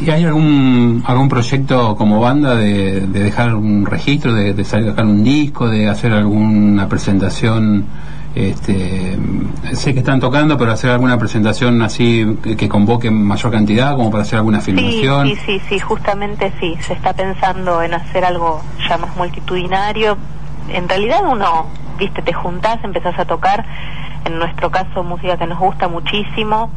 ¿Y hay algún algún proyecto como banda de, de dejar un registro, de, de sacar un disco, de hacer alguna presentación? Este, sé que están tocando, pero hacer alguna presentación así que, que convoque mayor cantidad, como para hacer alguna Sí, filmación. sí, sí, sí, justamente sí, se está pensando en hacer algo ya más multitudinario. En realidad uno, viste, te juntás, empezás a tocar, en nuestro caso música que nos gusta muchísimo,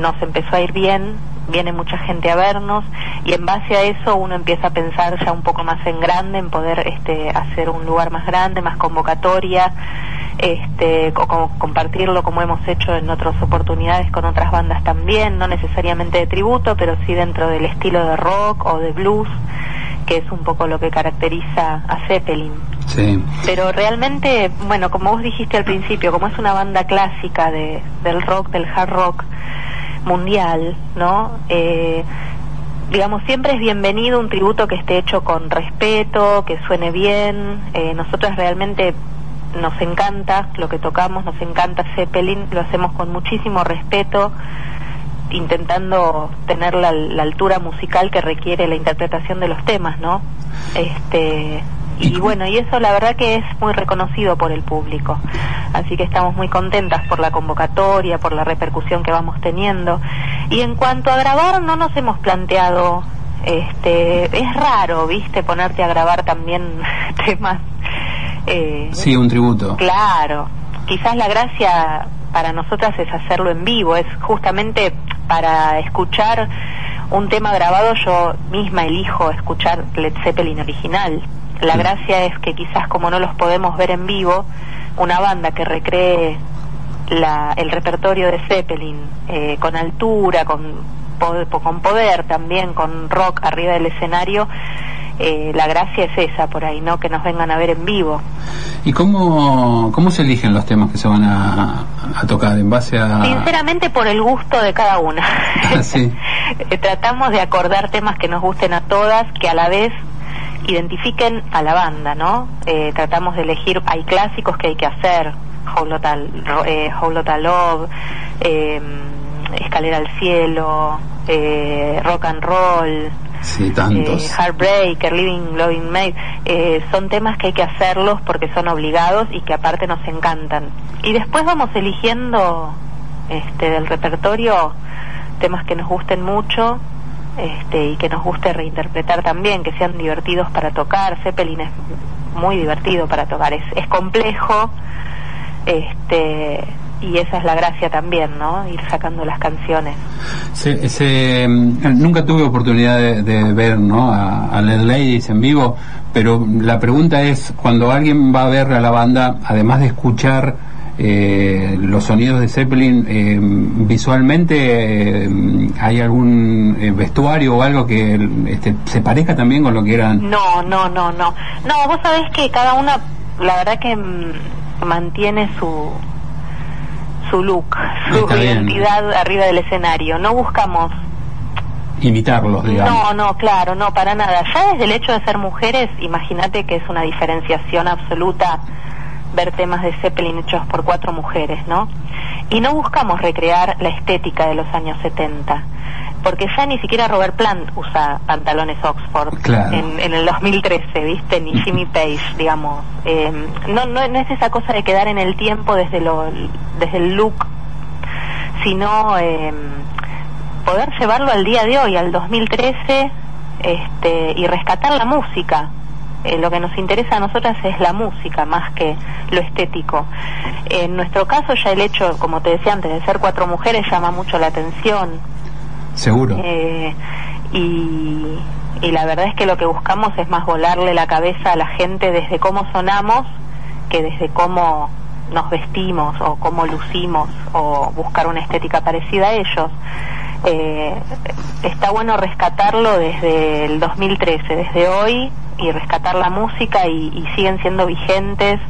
nos empezó a ir bien viene mucha gente a vernos y en base a eso uno empieza a pensar ya un poco más en grande, en poder este, hacer un lugar más grande, más convocatoria, este, o como compartirlo como hemos hecho en otras oportunidades con otras bandas también, no necesariamente de tributo, pero sí dentro del estilo de rock o de blues, que es un poco lo que caracteriza a Zeppelin. Sí. Pero realmente, bueno, como vos dijiste al principio, como es una banda clásica de, del rock, del hard rock mundial, ¿no? Eh, digamos, siempre es bienvenido un tributo que esté hecho con respeto, que suene bien. Eh, nosotros realmente nos encanta lo que tocamos, nos encanta Zeppelin, lo hacemos con muchísimo respeto, intentando tener la, la altura musical que requiere la interpretación de los temas, ¿no? Este, y bueno, y eso la verdad que es muy reconocido por el público. Así que estamos muy contentas por la convocatoria, por la repercusión que vamos teniendo. Y en cuanto a grabar, no nos hemos planteado, este, es raro, viste, ponerte a grabar también temas. Eh, Sí, un tributo. Claro, quizás la gracia para nosotras es hacerlo en vivo, es justamente para escuchar un tema grabado yo misma elijo escuchar Led Zeppelin original. La gracia es que quizás como no los podemos ver en vivo, una banda que recree la, el repertorio de Zeppelin eh, con altura, con, con poder también, con rock arriba del escenario, eh, la gracia es esa por ahí, ¿no? Que nos vengan a ver en vivo. ¿Y cómo, cómo se eligen los temas que se van a, a tocar? ¿En base a...? Sinceramente por el gusto de cada una. Ah, sí. Tratamos de acordar temas que nos gusten a todas, que a la vez identifiquen a la banda, ¿no? Eh, tratamos de elegir, hay clásicos que hay que hacer, Ro- eh, Love, eh, Escalera al Cielo, eh, Rock and Roll, Sí, tantos. eh, Heartbreaker, Living Loving Made, eh, son temas que hay que hacerlos porque son obligados y que aparte nos encantan. Y después vamos eligiendo este, del repertorio temas que nos gusten mucho este, y que nos guste reinterpretar también, que sean divertidos para tocar. Zeppelin es muy divertido para tocar, es, es complejo este, y esa es la gracia también, ¿no? Ir sacando las canciones. Se- se, mm, nunca tuve oportunidad de, de ver ¿no? a, a Led Ladies en vivo, pero la pregunta es, cuando alguien va a ver a la banda, además de escuchar eh, los sonidos de Zeppelin, eh, visualmente eh, hay algún eh, vestuario o algo que este, se parezca también con lo que eran... No, no, no, no. No, vos sabés que cada una, la verdad que mm, mantiene su su look, su Está bien. identidad arriba del escenario. No buscamos. imitarlos, digamos. No, no, claro, no, para nada. Ya desde el hecho de ser mujeres, imagínate que es una diferenciación absoluta ver temas de Zeppelin hechos por cuatro mujeres, ¿no? Y no buscamos recrear la estética de los años 70, porque ya ni siquiera Robert Plant usa pantalones Oxford Claro. en, en el 2013, ¿viste? Ni Jimmy Page, digamos. Eh, no, no, no es esa cosa de quedar en el tiempo desde, lo, desde el look, sino eh, poder llevarlo al día de hoy, al 2013, este, y rescatar la música. Eh, lo que nos interesa a nosotras es la música más que lo estético. En nuestro caso ya el hecho, como te decía antes, de ser cuatro mujeres llama mucho la atención. Seguro. Eh, y, y la verdad es que lo que buscamos es más volarle la cabeza a la gente desde cómo sonamos que desde cómo nos vestimos o cómo lucimos o buscar una estética parecida a ellos. Eh, está bueno rescatarlo desde el 2013, desde hoy, y rescatar la música y, y siguen siendo vigentes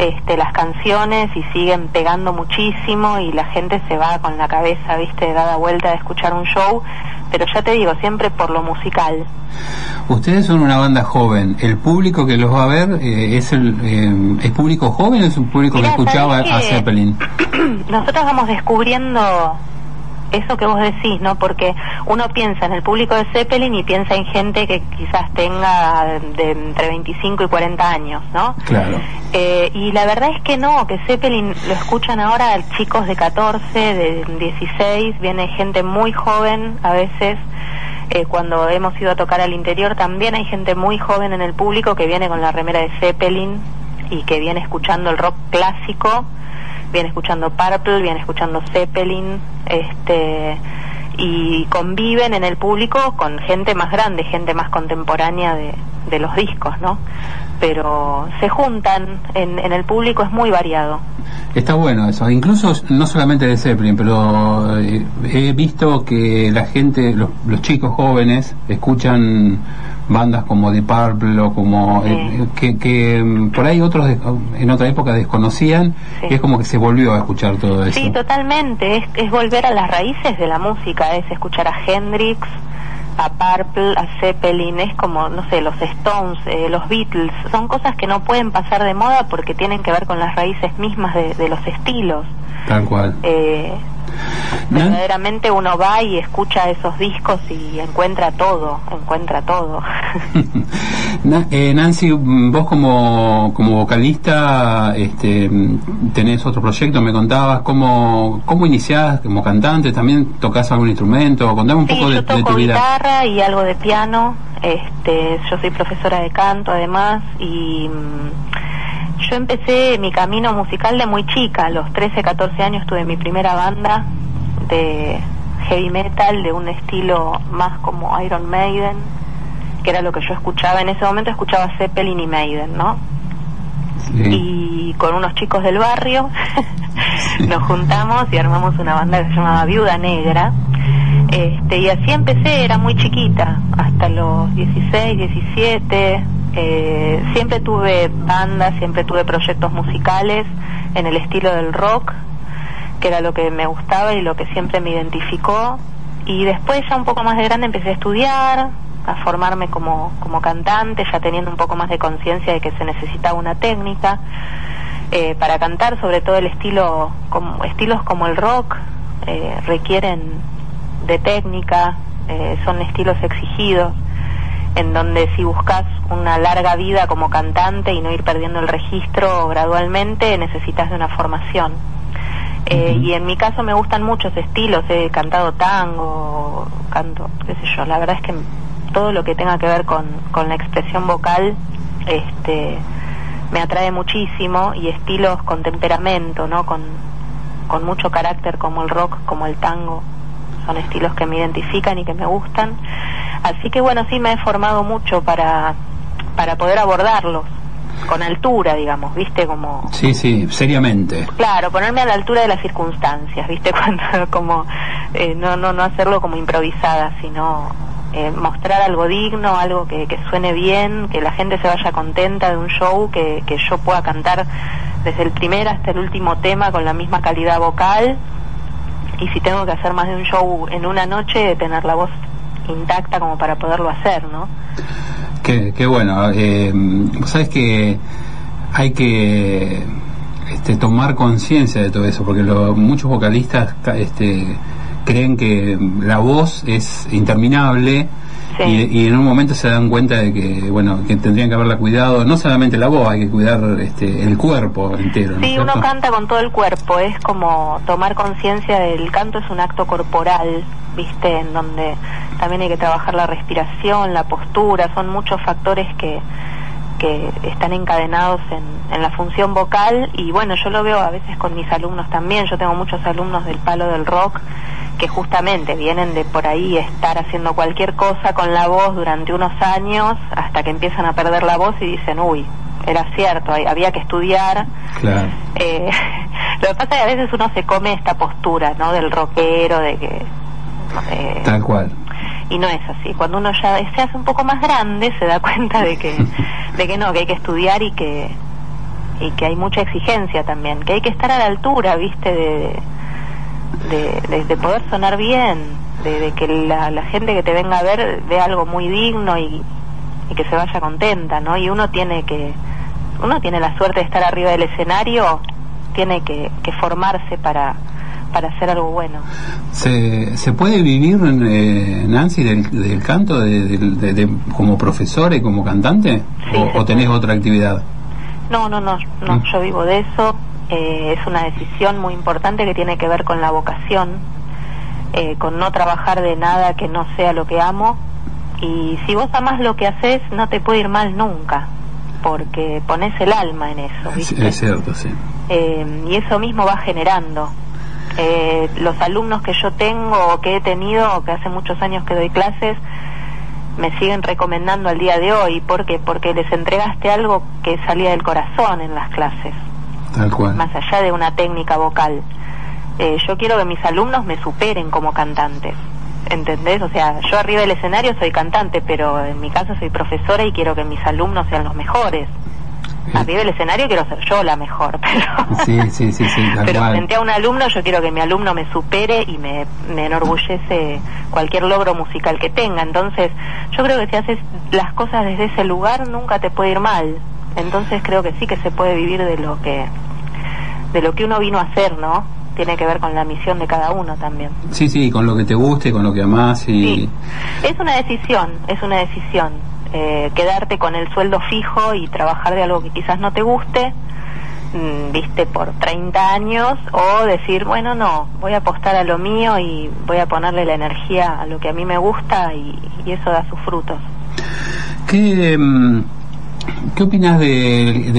este, las canciones y siguen pegando muchísimo y la gente se va con la cabeza, viste, dada vuelta de escuchar un show, pero ya te digo, siempre por lo musical. Ustedes son una banda joven. ¿El público que los va a ver eh, es el eh, es público joven o es un público Mirá, que escuchaba ¿sabés a? Zeppelin? Nosotros vamos descubriendo eso que vos decís, ¿no? Porque uno piensa en el público de Zeppelin y piensa en gente que quizás tenga de entre 25 y 40 años, ¿no? Claro. Eh, y la verdad es que no, que Zeppelin lo escuchan ahora chicos de 14, de 16, viene gente muy joven a veces. Eh, cuando hemos ido a tocar al interior también hay gente muy joven en el público que viene con la remera de Zeppelin y que viene escuchando el rock clásico, viene escuchando Purple, viene escuchando Zeppelin, este y conviven en el público con gente más grande, gente más contemporánea de, de los discos, ¿no? Pero se juntan, en, en el público es muy variado. Está bueno eso, incluso no solamente de Zeppelin, pero eh, he visto que la gente, los, los chicos jóvenes, escuchan bandas como The Purple o como eh, que, que mm, por ahí otros en otra época desconocían y es como que se volvió a escuchar todo eso. Sí, totalmente. Es, es volver a las raíces de la música, es escuchar a Hendrix, a Purple, a Zeppelin, es como, no sé, los Stones, eh, los Beatles. Son cosas que no pueden pasar de moda porque tienen que ver con las raíces mismas de, de los estilos. Tal cual. Eh, verdaderamente uno va y escucha esos discos y encuentra todo, encuentra todo. Eh, Nancy, vos como, como vocalista este, tenés otro proyecto, me contabas, ¿cómo, cómo iniciás como cantante? ¿También tocas algún instrumento? Contame un Sí, poco de, yo de toco tu vida. guitarra y algo de piano. Este, yo soy profesora de canto además y mm, yo empecé mi camino musical de muy chica. A los 13, 14 años tuve mi primera banda de heavy metal de un estilo más como Iron Maiden, que era lo que yo escuchaba. En ese momento escuchaba Zeppelin y Maiden, ¿no? y con unos chicos del barrio nos juntamos y armamos una banda que se llamaba Viuda Negra. Este, y así empecé, era muy chiquita, hasta los 16, 17. Eh, siempre tuve bandas, siempre tuve proyectos musicales en el estilo del rock, que era lo que me gustaba y lo que siempre me identificó. Y después, ya un poco más de grande, empecé a estudiar, a formarme como, como cantante, ya teniendo un poco más de conciencia de que se necesitaba una técnica eh, para cantar, sobre todo el estilo, como, estilos como el rock eh, requieren de técnica, eh, son estilos exigidos, en donde si buscas una larga vida como cantante y no ir perdiendo el registro gradualmente, necesitas de una formación. Eh, Y en mi caso me gustan muchos estilos, he cantado tango, canto, qué sé yo, la verdad es que todo lo que tenga que ver con, con la expresión vocal, este, me atrae muchísimo y estilos con temperamento, ¿no? Con, con mucho carácter como el rock, como el tango, son estilos que me identifican y que me gustan. Así que bueno, sí me he formado mucho para, para poder abordarlos con altura, digamos, ¿viste? Como Sí, sí, seriamente. Claro, ponerme a la altura de las circunstancias, ¿viste? Cuando, como, eh, no, no, no hacerlo como improvisada, sino eh, mostrar algo digno, algo que, que suene bien, que la gente se vaya contenta de un show, que, que yo pueda cantar desde el primer hasta el último tema con la misma calidad vocal. Y si tengo que hacer más de un show en una noche, tener la voz intacta como para poderlo hacer, ¿no? Qué, qué bueno. Eh, vos sabés que hay que este, tomar conciencia de todo eso, porque lo- muchos vocalistas ca- este, creen que la voz es interminable y, y en un momento se dan cuenta de que bueno que tendrían que haberla cuidado no solamente la voz hay que cuidar este, el cuerpo entero ¿no es Sí, uno canta con todo el cuerpo, es como tomar conciencia del canto es un acto corporal, ¿viste? En donde también hay que trabajar la respiración, la postura, son muchos factores que, que están encadenados en, en la función vocal y bueno, yo lo veo a veces con mis alumnos también, yo tengo muchos alumnos del palo del rock que justamente vienen de por ahí estar haciendo cualquier cosa con la voz durante unos años hasta que empiezan a perder la voz y dicen, uy, era cierto, había que estudiar. claro Eh, lo que pasa es que a veces uno se come esta postura, ¿no? Del rockero, de que... eh, tal cual y no es así. Cuando uno ya se hace un poco más grande, se da cuenta de que, de que no, que hay que estudiar y que, y que hay mucha exigencia también, que hay que estar a la altura, ¿viste? De, de, de- de poder sonar bien, de, de que la, la gente que te venga a ver vea algo muy digno y, y que se vaya contenta, ¿no? Y uno tiene que, uno tiene la suerte de estar arriba del escenario, tiene que, que formarse para, para hacer algo bueno. ¿Se, se puede vivir, eh, Nancy, del, del canto de, de- de- como profesora y como cantante? ¿O, o tenés otra actividad? No, no, no, no, Mm. yo vivo de eso. eh, es una decisión muy importante que tiene que ver con la vocación, eh, con no trabajar de nada que no sea lo que amo. Y si vos amás lo que haces, no te puede ir mal nunca, porque pones el alma en eso, Es, ¿viste? es cierto, sí. Eh, y eso mismo va generando. Eh, los alumnos que yo tengo o que he tenido, o que hace muchos años que doy clases, me siguen recomendando al día de hoy. ¿Por qué? Porque les entregaste algo que salía del corazón en las clases, Tal cual. más allá de una técnica vocal. Eh, yo quiero que mis alumnos me superen como cantantes. ¿Entendés? O sea, yo arriba del escenario soy cantante, pero en mi caso soy profesora y quiero que mis alumnos sean los mejores. Arriba del escenario quiero ser yo la mejor, pero, Sí, sí, sí, sí, pero cual. frente a un alumno yo quiero que mi alumno me supere y me, me enorgullece cualquier logro musical que tenga. Entonces, yo creo que si haces las cosas desde ese lugar nunca te puede ir mal. Entonces creo que sí que se puede vivir de lo que de lo que uno vino a hacer, ¿no? Tiene que ver con la misión de cada uno también. Sí, sí, con lo que te guste, con lo que amás y... Sí. Es una decisión, es una decisión. Eh, quedarte con el sueldo fijo y trabajar de algo que quizás no te guste, mm, viste, por 30 años, o decir, bueno, no, voy a apostar a lo mío y voy a ponerle la energía a lo que a mí me gusta y, eso da sus frutos. ¿Qué, mm, ¿Qué opinas de,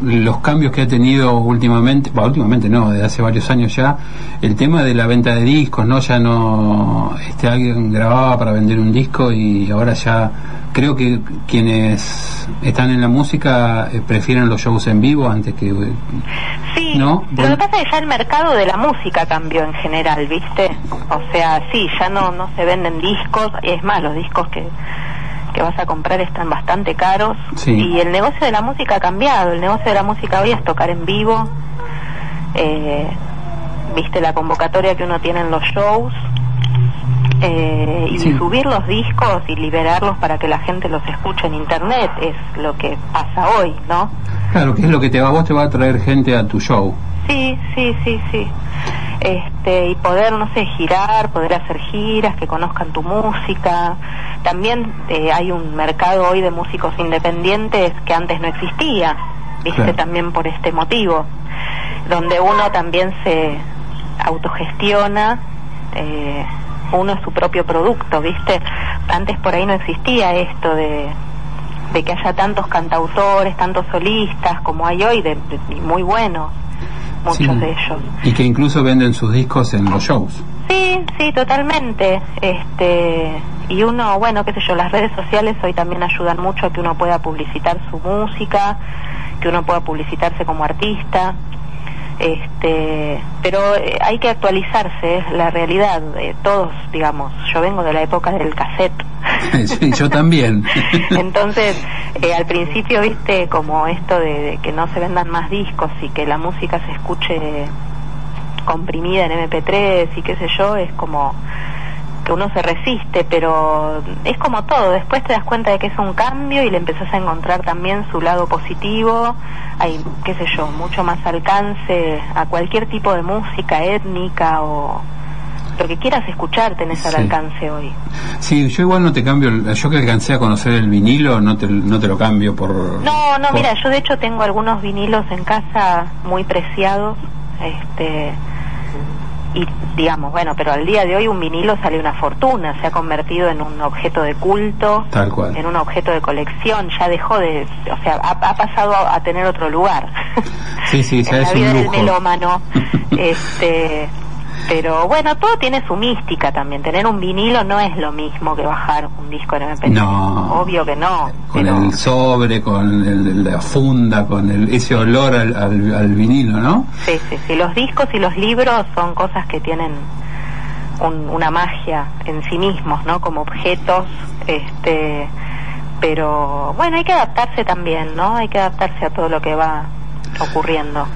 de los cambios que ha tenido últimamente, bueno, últimamente no, desde hace varios años ya, el tema de la venta de discos, ¿no? Ya no, este, alguien grababa para vender un disco y ahora ya creo que quienes están en la música eh, prefieren los shows en vivo antes que... eh, Sí, ¿No? lo que pasa es que ya el mercado de la música cambió en general, ¿viste? O sea, sí, ya no, no se venden discos, es más, los discos que, que vas a comprar están bastante caros Sí. y el negocio de la música ha cambiado, el negocio de la música hoy es tocar en vivo, eh, ¿viste? La convocatoria que uno tiene en los shows. eh, y Sí. subir los discos y liberarlos para que la gente los escuche en internet es lo que pasa hoy, ¿no? Claro, que es lo que te va, vos te va a traer gente a tu show. Sí, sí, sí, sí. Este, y poder, no sé, girar, poder hacer giras, que conozcan tu música. También eh, hay un mercado hoy de músicos independientes que antes no existía, viste, Claro. también por este motivo, donde uno también se autogestiona, eh, uno es su propio producto, viste. Antes por ahí no existía esto de de que haya tantos cantautores, tantos solistas como hay hoy, de, muy buenos, muchos Sí. de ellos. Y que incluso venden sus discos en los shows. Sí, sí, totalmente. Este, y uno, bueno, qué sé yo, las redes sociales hoy también ayudan mucho a que uno pueda publicitar su música, que uno pueda publicitarse como artista. Este, pero eh, hay que actualizarse, es la realidad. eh, todos, digamos, yo vengo de la época del cassette. sí, yo también. Entonces, eh, al principio, viste, como esto de, de que no se vendan más discos y que la música se escuche comprimida en MP3 y qué sé yo, es como que uno se resiste, pero es como todo, después te das cuenta de que es un cambio y le empezás a encontrar también su lado positivo, hay, qué sé yo, mucho más alcance a cualquier tipo de música étnica o lo que quieras escuchar tenés al Sí. alcance hoy. Sí, yo igual no te cambio, el- yo que alcancé a conocer el vinilo, no te, no te lo cambio por... No, no, por- mira, yo de hecho tengo algunos vinilos en casa muy preciados, este, y digamos, bueno, pero al día de hoy un vinilo sale una fortuna, se ha convertido en un objeto de culto, Tal cual. en un objeto de colección, ya dejó de, o sea, ha, ha pasado a, a tener otro lugar. Sí, sí, ya en es la vida un del lujo. melómano, este, pero bueno, todo tiene su mística también. Tener un vinilo no es lo mismo que bajar un disco en MP3. No. Obvio que no. Con pero- el sobre, con el- la funda, con el, ese olor al, al- al vinilo, ¿no? Sí, sí, sí. Los discos y los libros son cosas que tienen un- una magia en sí mismos, ¿no? Como objetos, este, pero bueno, hay que adaptarse también, ¿no? Hay que adaptarse a todo lo que va ocurriendo.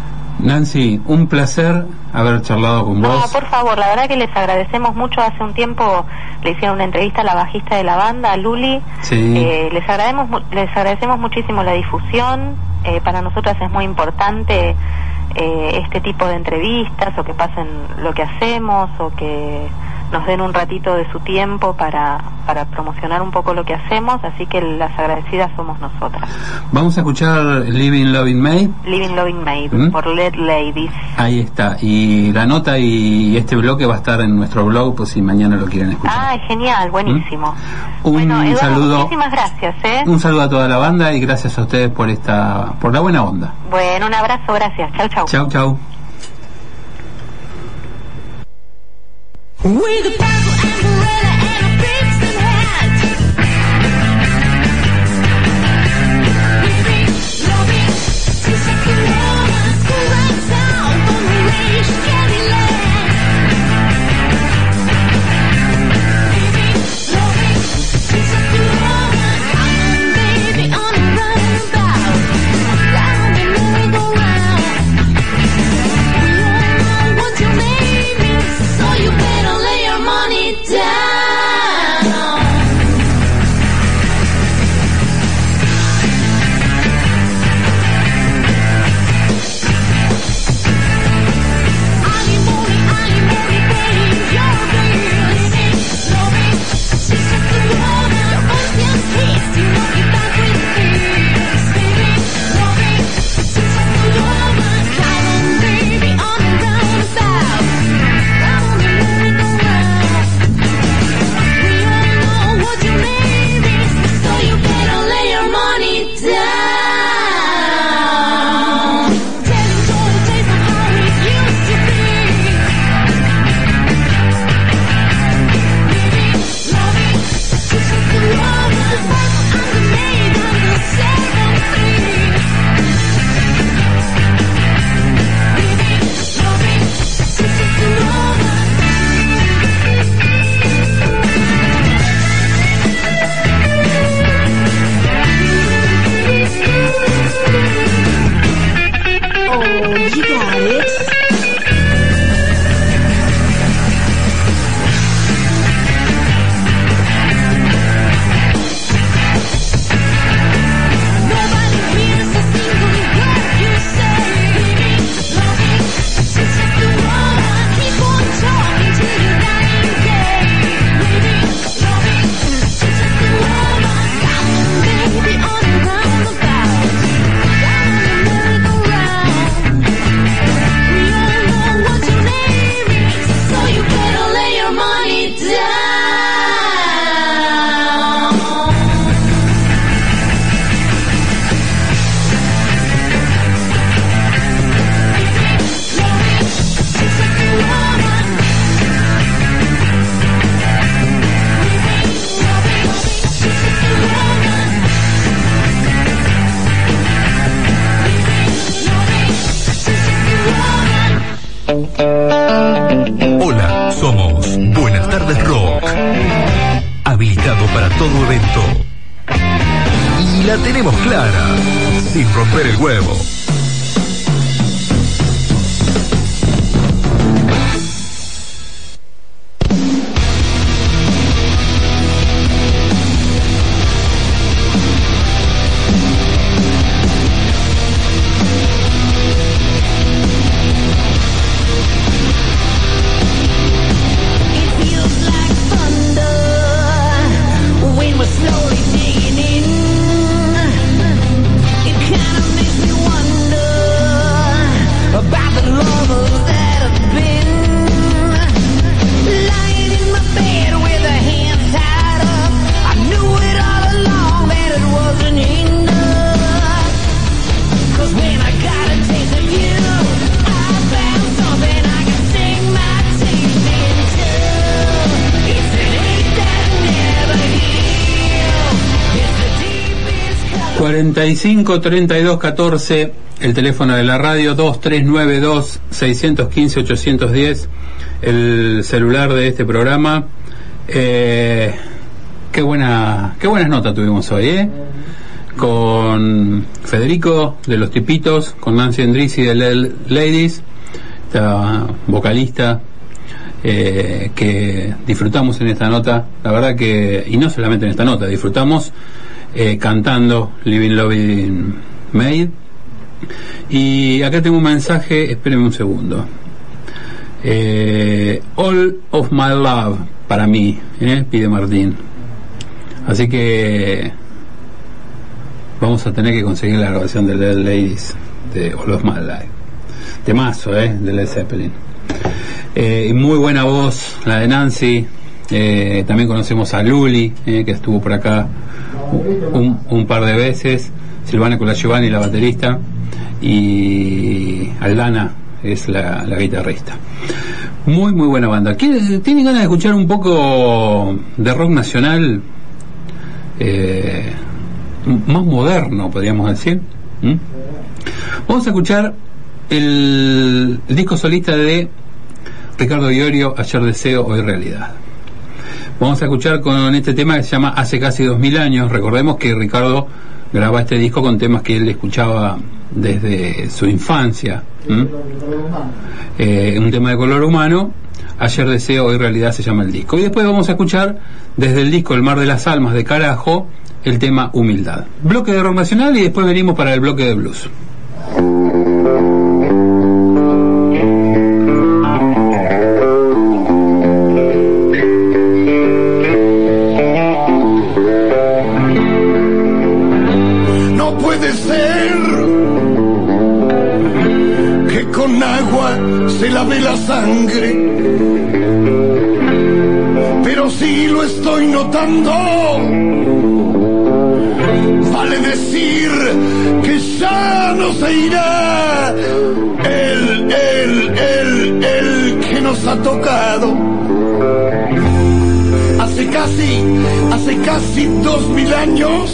Nancy, un placer haber charlado con No, vos. por favor, la verdad que les agradecemos mucho. Hace un tiempo le hicieron una entrevista a la bajista de la banda, a Luli. Sí. Eh, les, agradecemos, les agradecemos muchísimo la difusión. Eh, para nosotras es muy importante eh, este tipo de entrevistas o que pasen lo que hacemos o que nos den un ratito de su tiempo para, para promocionar un poco lo que hacemos. Así que las agradecidas somos nosotras. Vamos a escuchar Living Loving May. Living Loving Maid ¿Mm? por Led Ladies. Ahí está. Y la nota y este bloque va a estar en nuestro blog, pues si mañana lo quieren escuchar. Ah, genial, buenísimo. Un bueno, Eduardo, saludo. muchísimas gracias, ¿eh? Un saludo a toda la banda y gracias a ustedes por esta, por la buena onda. Bueno, un abrazo, gracias. Chau, chau. Chau, chau. We the purple and the red. romper el huevo. 25 32 el teléfono de la radio 2392 615 810, el celular de este programa. Eh, qué buena, qué buenas notas tuvimos hoy. ¿eh? Con Federico de los Tipitos, con Nancy Endrisi de L Ladies, esta vocalista eh, que disfrutamos en esta nota, la verdad que, y no solamente en esta nota, disfrutamos eh, cantando Living Loving Made. Y acá tengo un mensaje, espérenme un segundo. Eh, All of my love para mí, eh, pide Martín. Así que vamos a tener que conseguir la grabación de Little Ladies de All of My Life. Temazo, ¿eh? De Led Zeppelin. Eh, muy buena voz, la de Nancy. Eh, también conocemos a Luli, que estuvo por acá un, par de veces, Silvana Colagiovanni, la baterista, y Aldana es la, la guitarrista. Muy, muy buena banda. ¿Tienen ganas de escuchar un poco de rock nacional eh, más moderno, podríamos decir? ¿Mm? Vamos a escuchar el, disco solista de Ricardo Iorio, Ayer Deseo, Hoy Realidad. Vamos a escuchar con este tema que se llama Hace casi dos mil años. Recordemos que Ricardo graba este disco con temas que él escuchaba desde su infancia. Eh, un tema de color humano. Ayer deseo, hoy realidad se llama el disco. Y después vamos a escuchar desde el disco El Mar de las Almas de Carajo el tema Humildad. Bloque de rock nacional y después venimos para el bloque de blues. La sangre, pero sí lo estoy notando. Vale decir que ya no se irá el, el, el, el que nos ha tocado. Hace casi, hace casi dos mil años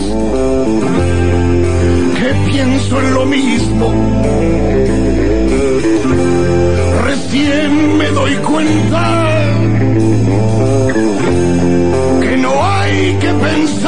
que pienso en lo mismo. Recién me doy cuenta que no hay que pensar.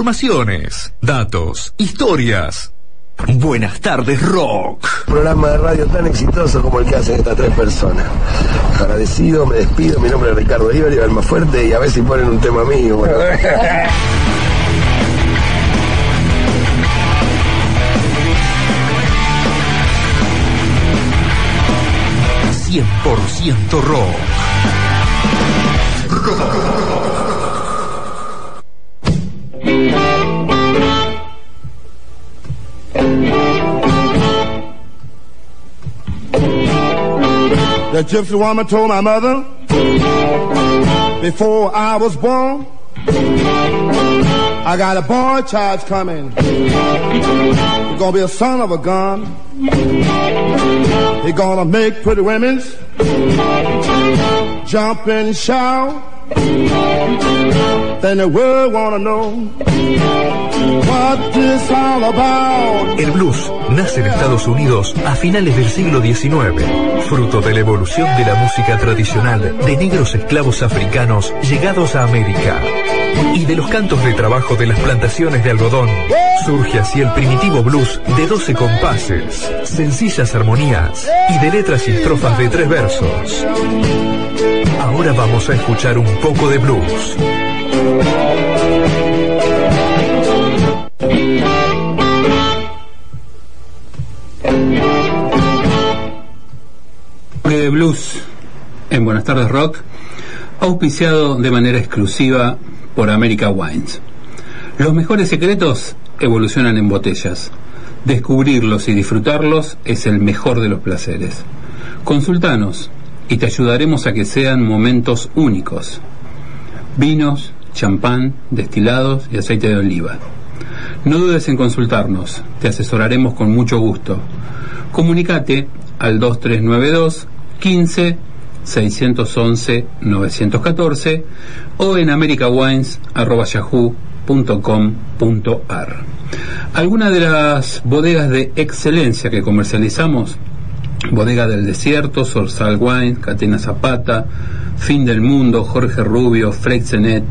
Informaciones, datos, historias. Buenas tardes, rock. programa de radio tan exitoso como el que hacen estas tres personas. Agradecido, me despido, mi nombre es Ricardo Oliver, el más fuerte y a ver si ponen un tema mío. Bueno. 100% rock. The gypsy woman told my mother before I was born, I got a boy child coming. He's gonna be a son of a gun. He's gonna make pretty women jump and shout. Then the world wanna know what this all about. El blues nace en Estados Unidos a finales del siglo XIX, fruto de la evolución de la música tradicional de negros esclavos africanos llegados a América y de los cantos de trabajo de las plantaciones de algodón. Surge así el primitivo blues de 12 compases, sencillas armonías y de letras y estrofas de tres versos. Ahora vamos a escuchar un poco de blues. Blues en Buenas tardes Rock, auspiciado de manera exclusiva por America Wines. Los mejores secretos evolucionan en botellas. Descubrirlos y disfrutarlos es el mejor de los placeres. Consultanos y te ayudaremos a que sean momentos únicos. Vinos, champán, destilados y aceite de oliva. No dudes en consultarnos, te asesoraremos con mucho gusto. Comunicate al 2392 15 611 914 o en americawines.yahoo.com.ar. Algunas de las bodegas de excelencia que comercializamos, Bodega del Desierto, Sorsal Wine, Catena Zapata, Fin del Mundo, Jorge Rubio, Freixenet,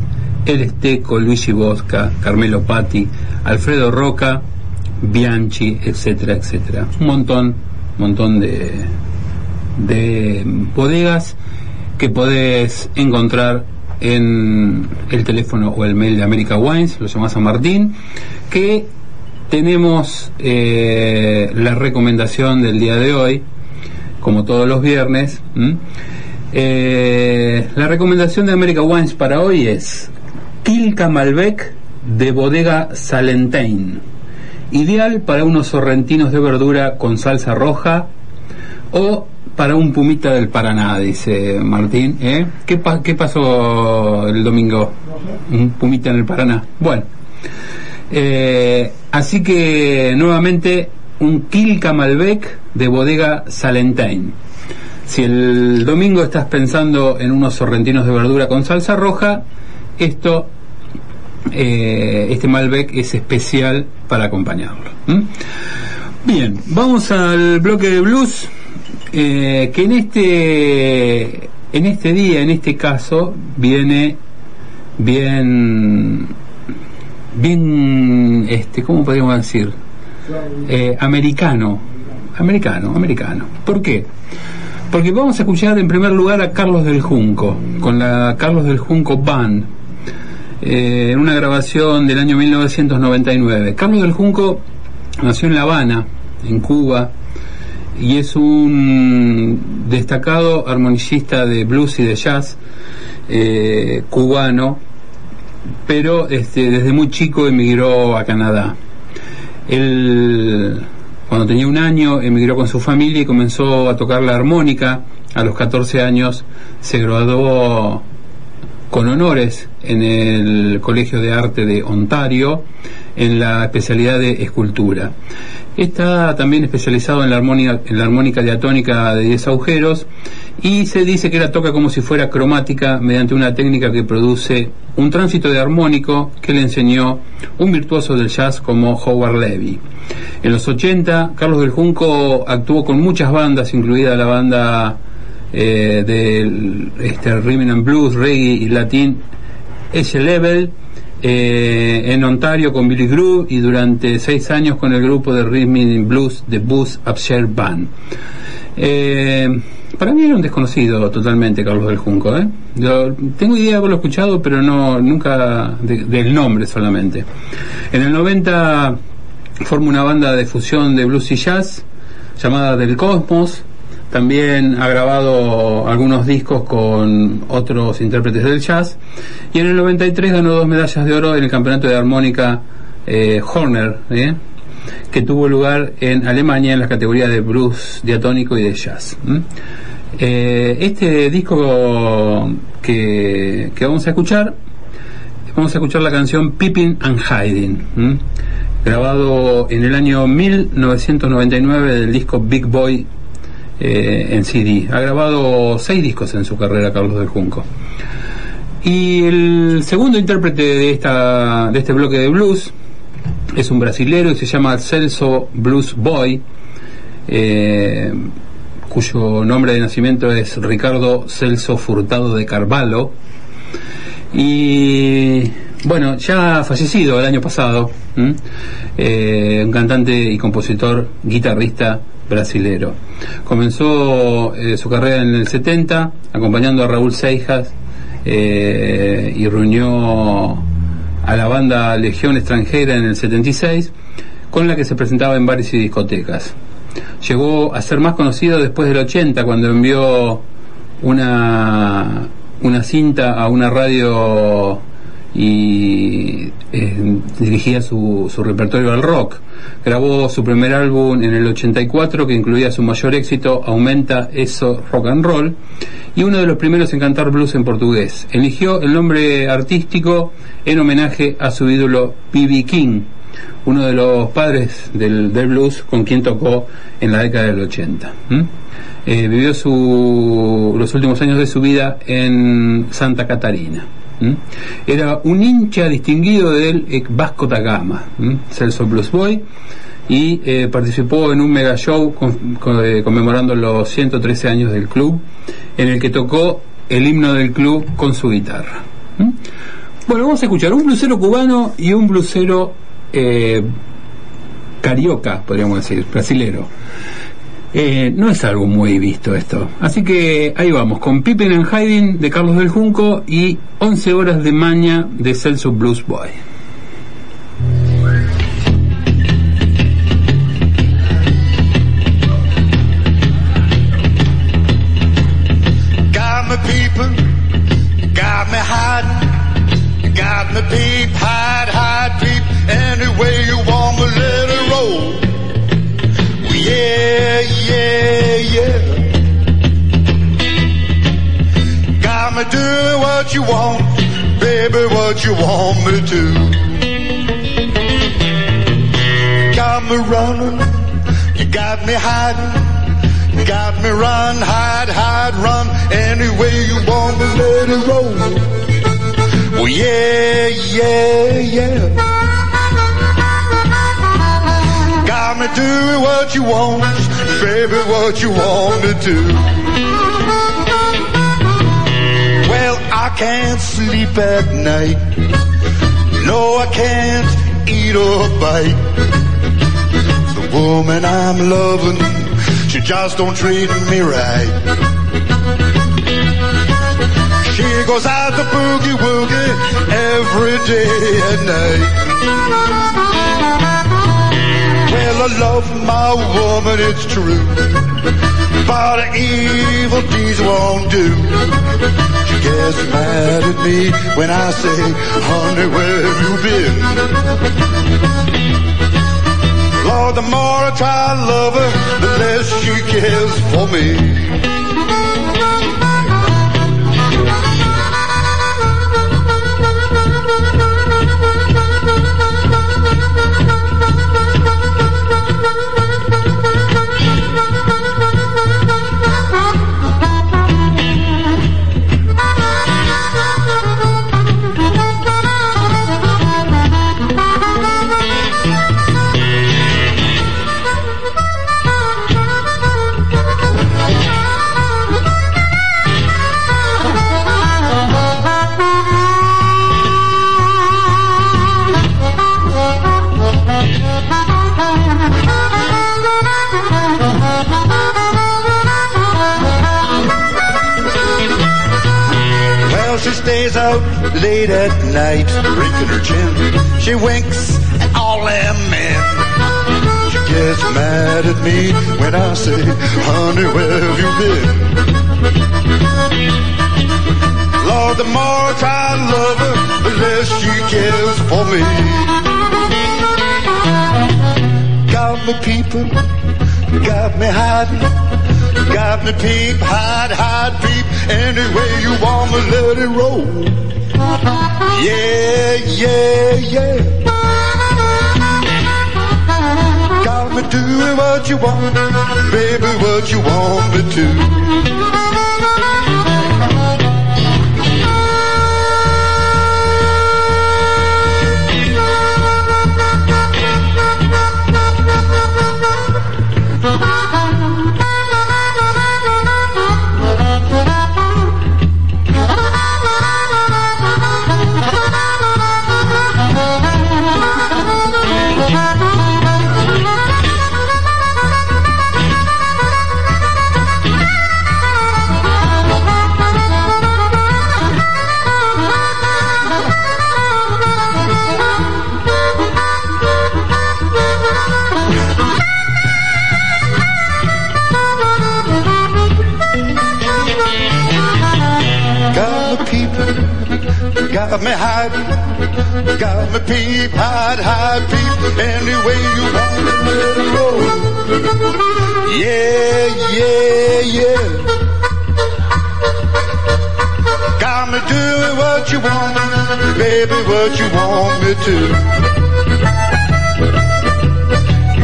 El Esteco, Luigi Bosca, Carmelo Patti, Alfredo Roca, Bianchi, etcétera, etcétera. Un montón, montón de, de bodegas que podés encontrar en el teléfono o el mail de America Wines, lo llamás a Martín, que tenemos eh, la recomendación del día de hoy, como todos los viernes. Eh, la recomendación de America Wines para hoy es Quilca Malbec de bodega Salentain, ideal para unos sorrentinos de verdura con salsa roja o para un pumita del Paraná, dice Martín. ¿eh? ¿Qué, pa- ¿Qué pasó el domingo? Un pumita en el Paraná. Bueno, eh, así que nuevamente un Quilca Malbec de bodega Salentain. Si el domingo estás pensando en unos sorrentinos de verdura con salsa roja, esto, eh, este Malbec es especial para acompañarlo. Bien, vamos al bloque de blues, eh, que en este, en este día, en este caso, viene bien, bien, este, ¿cómo podríamos decir? Eh, americano, americano, americano. ¿Por qué? Porque vamos a escuchar en primer lugar a Carlos del Junco, con la Carlos del Junco Band, eh, en una grabación del año 1999. Carlos del Junco nació en La Habana, en Cuba, y es un destacado armonicista de blues y de jazz eh, cubano, pero este, desde muy chico emigró a Canadá. Él, cuando tenía un año, emigró con su familia y comenzó a tocar la armónica. A los 14 años se graduó con honores en el Colegio de Arte de Ontario en la especialidad de escultura. Está también especializado en la armónica, la armónica diatónica de 10 agujeros y se dice que la toca como si fuera cromática mediante una técnica que produce un tránsito de armónico que le enseñó un virtuoso del jazz como Howard Levy. En los 80, Carlos del Junco actuó con muchas bandas, incluida la banda eh, del este, Rhythm and Blues, Reggae y Latin ese level eh, en Ontario con Billy Groove y durante seis años con el grupo de Rhythm and Blues The Boost Upshare Band. Eh, para mí era un desconocido totalmente Carlos del Junco. ¿eh? Tengo idea de haberlo escuchado, pero no nunca de- del nombre solamente. En el 90 forma una banda de fusión de blues y jazz llamada Del Cosmos. También ha grabado algunos discos con otros intérpretes del jazz. Y en el 93 ganó dos medallas de oro en el campeonato de armónica eh, Horner, ¿eh? que tuvo lugar en Alemania en las categorías de blues diatónico y de jazz. Eh, este disco que, que vamos a escuchar, vamos a escuchar la canción Pippin and Hiding, grabado en el año 1999 del disco Big Boy eh, en CD. Ha grabado seis discos en su carrera, Carlos del Junco. Y el segundo intérprete de, esta, de este bloque de blues es un brasilero y se llama Celso Blues Boy, eh, cuyo nombre de nacimiento es Ricardo Celso Furtado de Carvalho. Y bueno, ya fallecido el año pasado. Eh, un cantante y compositor, guitarrista brasilero. Comenzó eh, su carrera en el 70, acompañando a Raúl Seijas eh, y reunió a la banda Legión Extranjera en el 76, con la que se presentaba en bares y discotecas. llegó a ser más conocido después del 80, cuando envió una, una cinta a una radio y eh, dirigía su, repertorio al rock. Grabó su primer álbum en el 84 que incluía su mayor éxito, Aumenta eso rock and roll, y uno de los primeros en cantar blues en portugués. Eligió el nombre artístico en homenaje a su ídolo B.B. King, uno de los padres del, blues con quien tocó en la década del 80. ¿m? Eh, vivió su, los últimos años de su vida en Santa Catarina. Era un hincha distinguido del eh, Vasco da Gama, ¿m? Celso Blues Boy, y eh, participó en un mega show eh, conmemorando los 113 años del club, en el que tocó el himno del club con su guitarra. Bueno, vamos a escuchar un blusero cubano y un blusero carioca, podríamos decir, brasilero. Eh, no es algo muy visto esto. Así que ahí vamos, con Pippin and Hiding de Carlos del Junco y 11 horas de maña de Celso Blues Boy. Got me peeping, got me got me peep, hide, hide, peep. Any way you want me, let it roll. Yeah, yeah, yeah. Got me doing what you want, baby, what you want me to. Got me running, you got me hiding. Got me run, hide, hide, run. Any way you want me, let it roll. Well, yeah, yeah, yeah. Got me doing what you want, baby, what you want to. Well, I can't sleep at night. No, I can't eat or bite. The woman I'm loving, she just don't treat me right. She goes out to boogie woogie every day and night. Well, I love my woman, it's true. But evil deeds won't do. She gets mad at me when I say, honey, where have you been? Lord, the more I try to love her, the less she cares for me. Late at night, drinking her gin. She winks at all them men. She gets mad at me when I say, honey, where have you been? Lord, the more I try to love her, the less she cares for me. Got me peeping, got me hiding, got me peep, hide, hide, peep. Any way you want me, let it roll. Yeah, yeah, yeah. Got me doing what you want, baby, what you want me to. Got me hype, got me peep, hide, hide, peep, any way you want me to go. Yeah, yeah, yeah. Got me doing what you want, baby, what you want me to.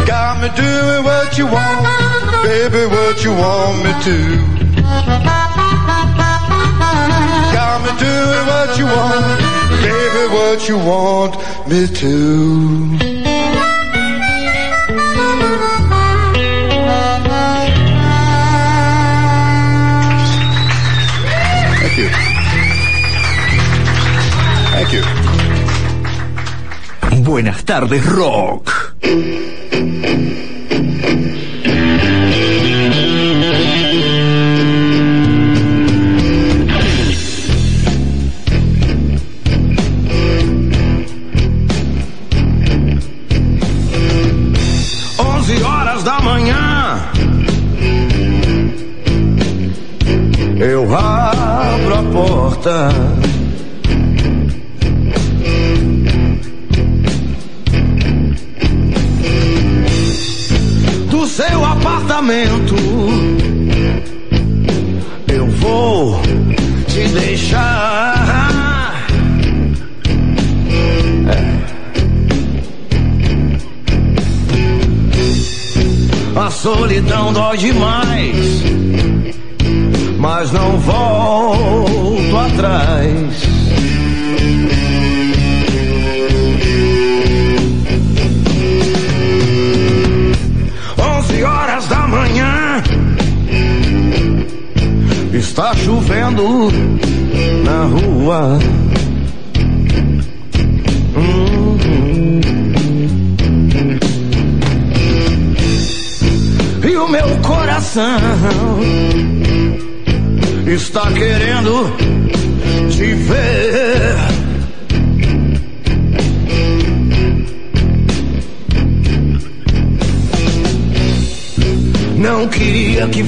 Got me doing what you want, baby, what you want me to. Me doing what you want, baby, what you want me to. Thank you. Thank you. Buenas tardes, rock.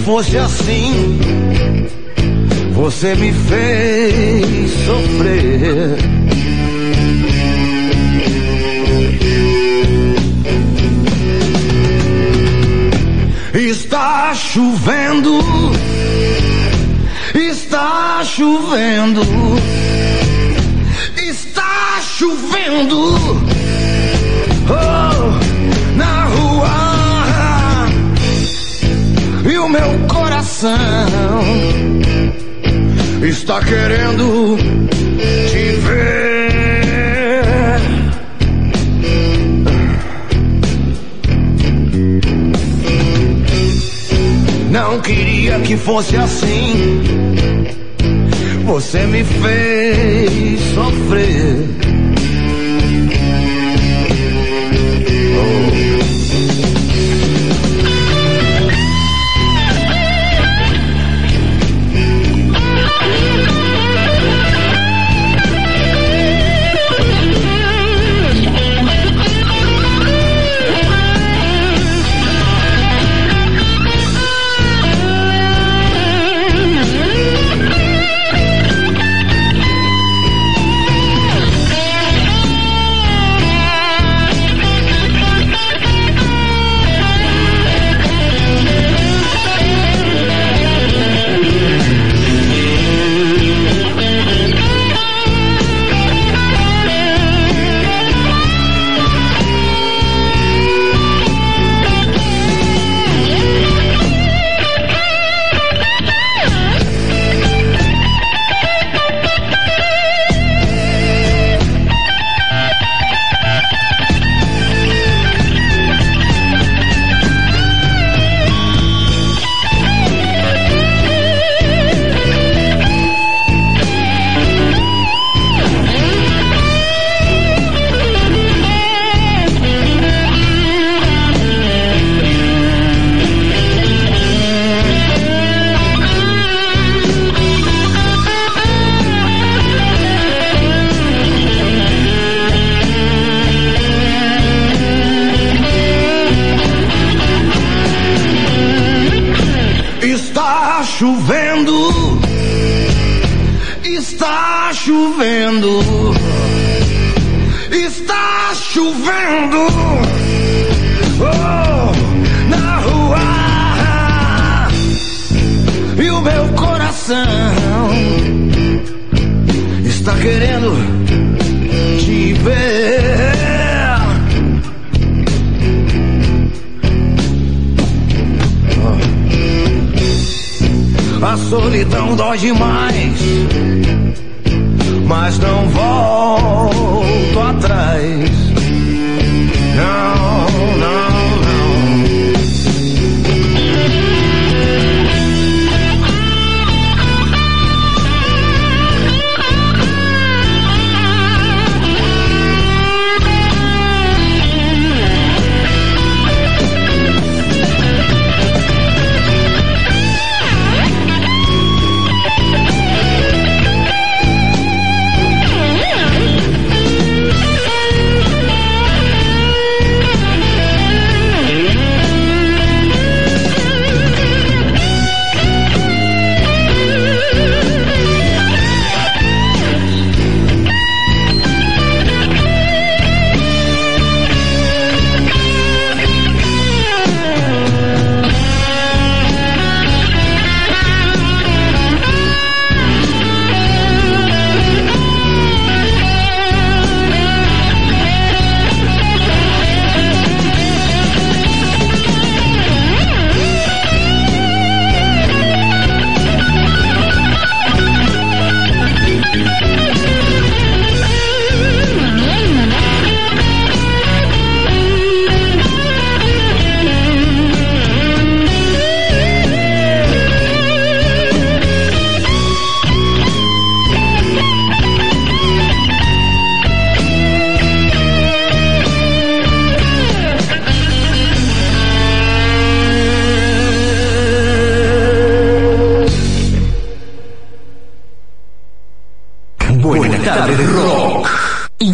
Fosse assim. Você me fez sofrer. Está chovendo, está chovendo, está chovendo. O meu coração está querendo te ver. Não queria que fosse assim. Você me fez sofrer.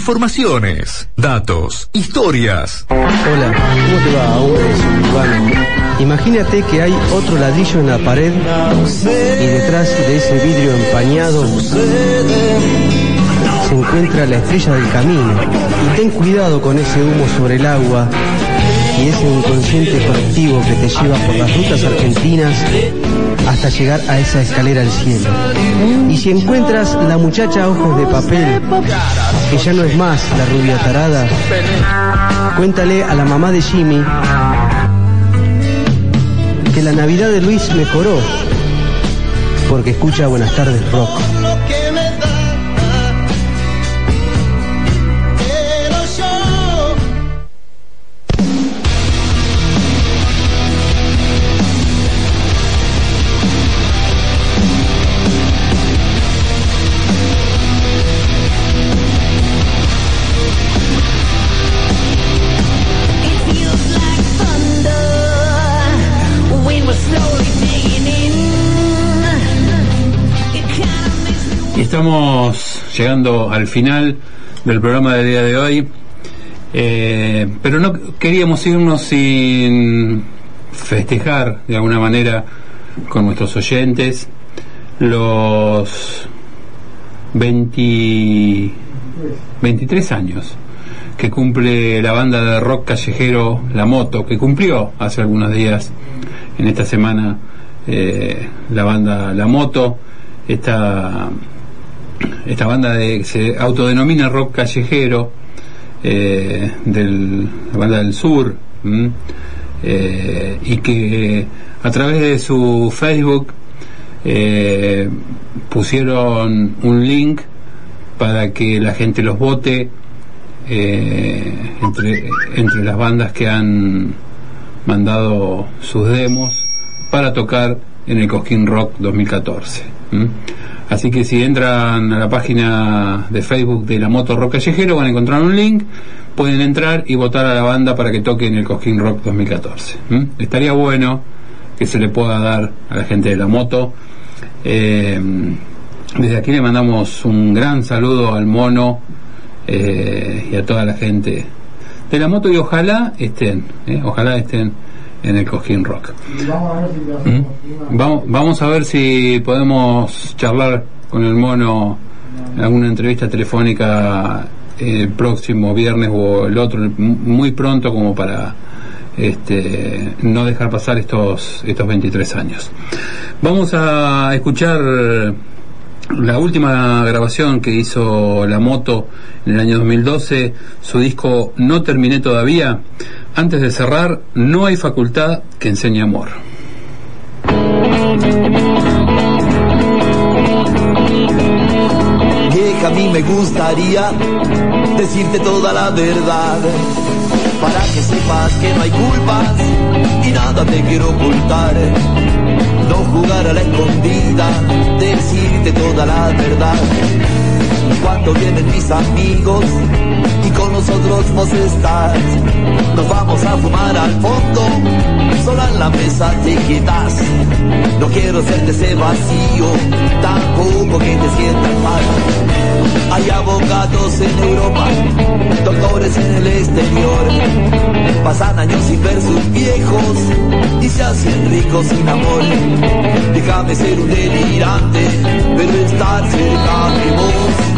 Informaciones, datos, historias. Hola, ¿cómo te va, hombre suburbano? Imagínate que hay otro ladrillo en la pared y detrás de ese vidrio empañado se encuentra la estrella del camino. Y ten cuidado con ese humo sobre el agua y ese inconsciente colectivo que te lleva por las rutas argentinas hasta llegar a esa escalera al cielo. Y si encuentras la muchacha ojos de papel, que ya no es más la rubia tarada, cuéntale a la mamá de Jimmy que la Navidad de Luis mejoró, porque escucha Buenas tardes Rock. Estamos llegando al final del programa del día de hoy. Eh, pero no queríamos irnos sin festejar de alguna manera con nuestros oyentes los 20 23 años que cumple la banda de rock callejero La Moto, que cumplió hace algunos días en esta semana eh, la banda La Moto, esta esta banda de, se autodenomina rock callejero eh, del, la banda del sur. Eh, y que a través de su Facebook eh, pusieron un link para que la gente los vote eh, entre, las bandas que han mandado sus demos para tocar en el Cosquín Rock 2014. ¿m? Así que si entran a la página de Facebook de la Moto Rock Callejero van a encontrar un link, pueden entrar y votar a la banda para que toque en el Cosquín Rock 2014. ¿m? Estaría bueno que se le pueda dar a la gente de la moto. Eh, desde aquí le mandamos un gran saludo al mono eh, y a toda la gente de la moto y ojalá estén, eh, ojalá estén en el Cojín Rock. ¿Mm? Vamos, vamos a ver si podemos charlar con el mono alguna entrevista telefónica el próximo viernes o el otro, muy pronto como para este, no dejar pasar estos, estos 23 años. Vamos a escuchar la última grabación que hizo La Moto en el año 2012, su disco No terminé todavía. Antes de cerrar, no hay facultad que enseñe amor. Vieja, a mí me gustaría decirte toda la verdad para que sepas que no hay culpas y nada te quiero ocultar. No jugar a la escondida, decirte toda la verdad. Cuando vienen mis amigos y con nosotros vos estás, nos vamos a fumar al fondo, sola en la mesa te quedas. No quiero hacerte ese vacío, tampoco que te sientas mal. Hay abogados en Europa, doctores en el exterior. Pasan años sin ver sus viejos y se hacen ricos sin amor. Déjame ser un delirante, pero estar cerca de vos.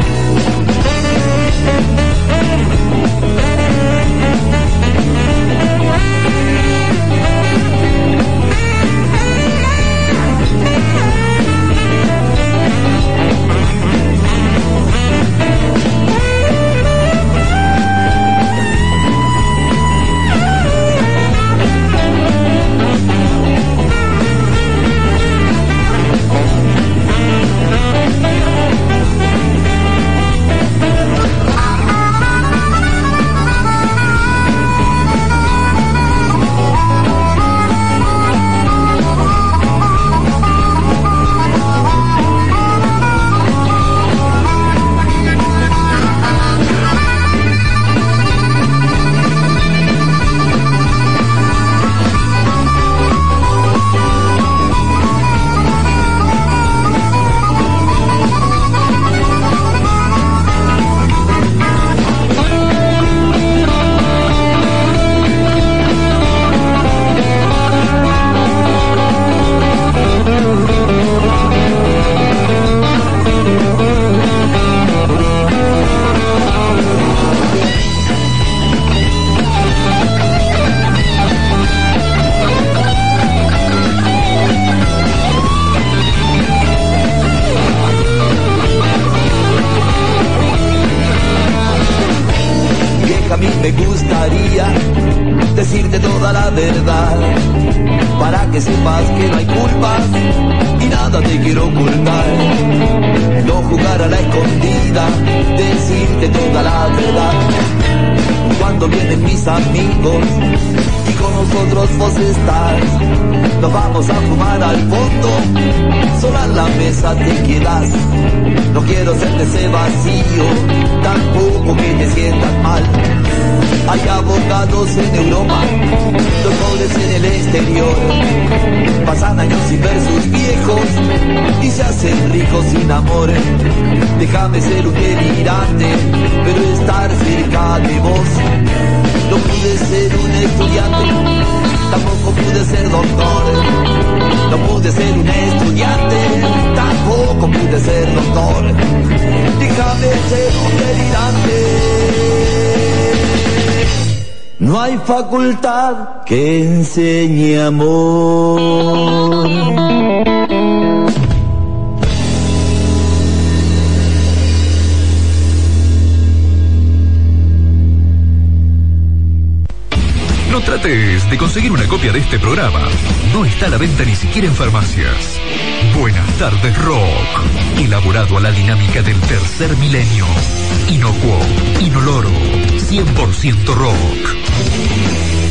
A la venta ni siquiera en farmacias. Buenas tardes, Rock. Elaborado a la dinámica del tercer milenio. Inocuo, inoloro, 100% rock.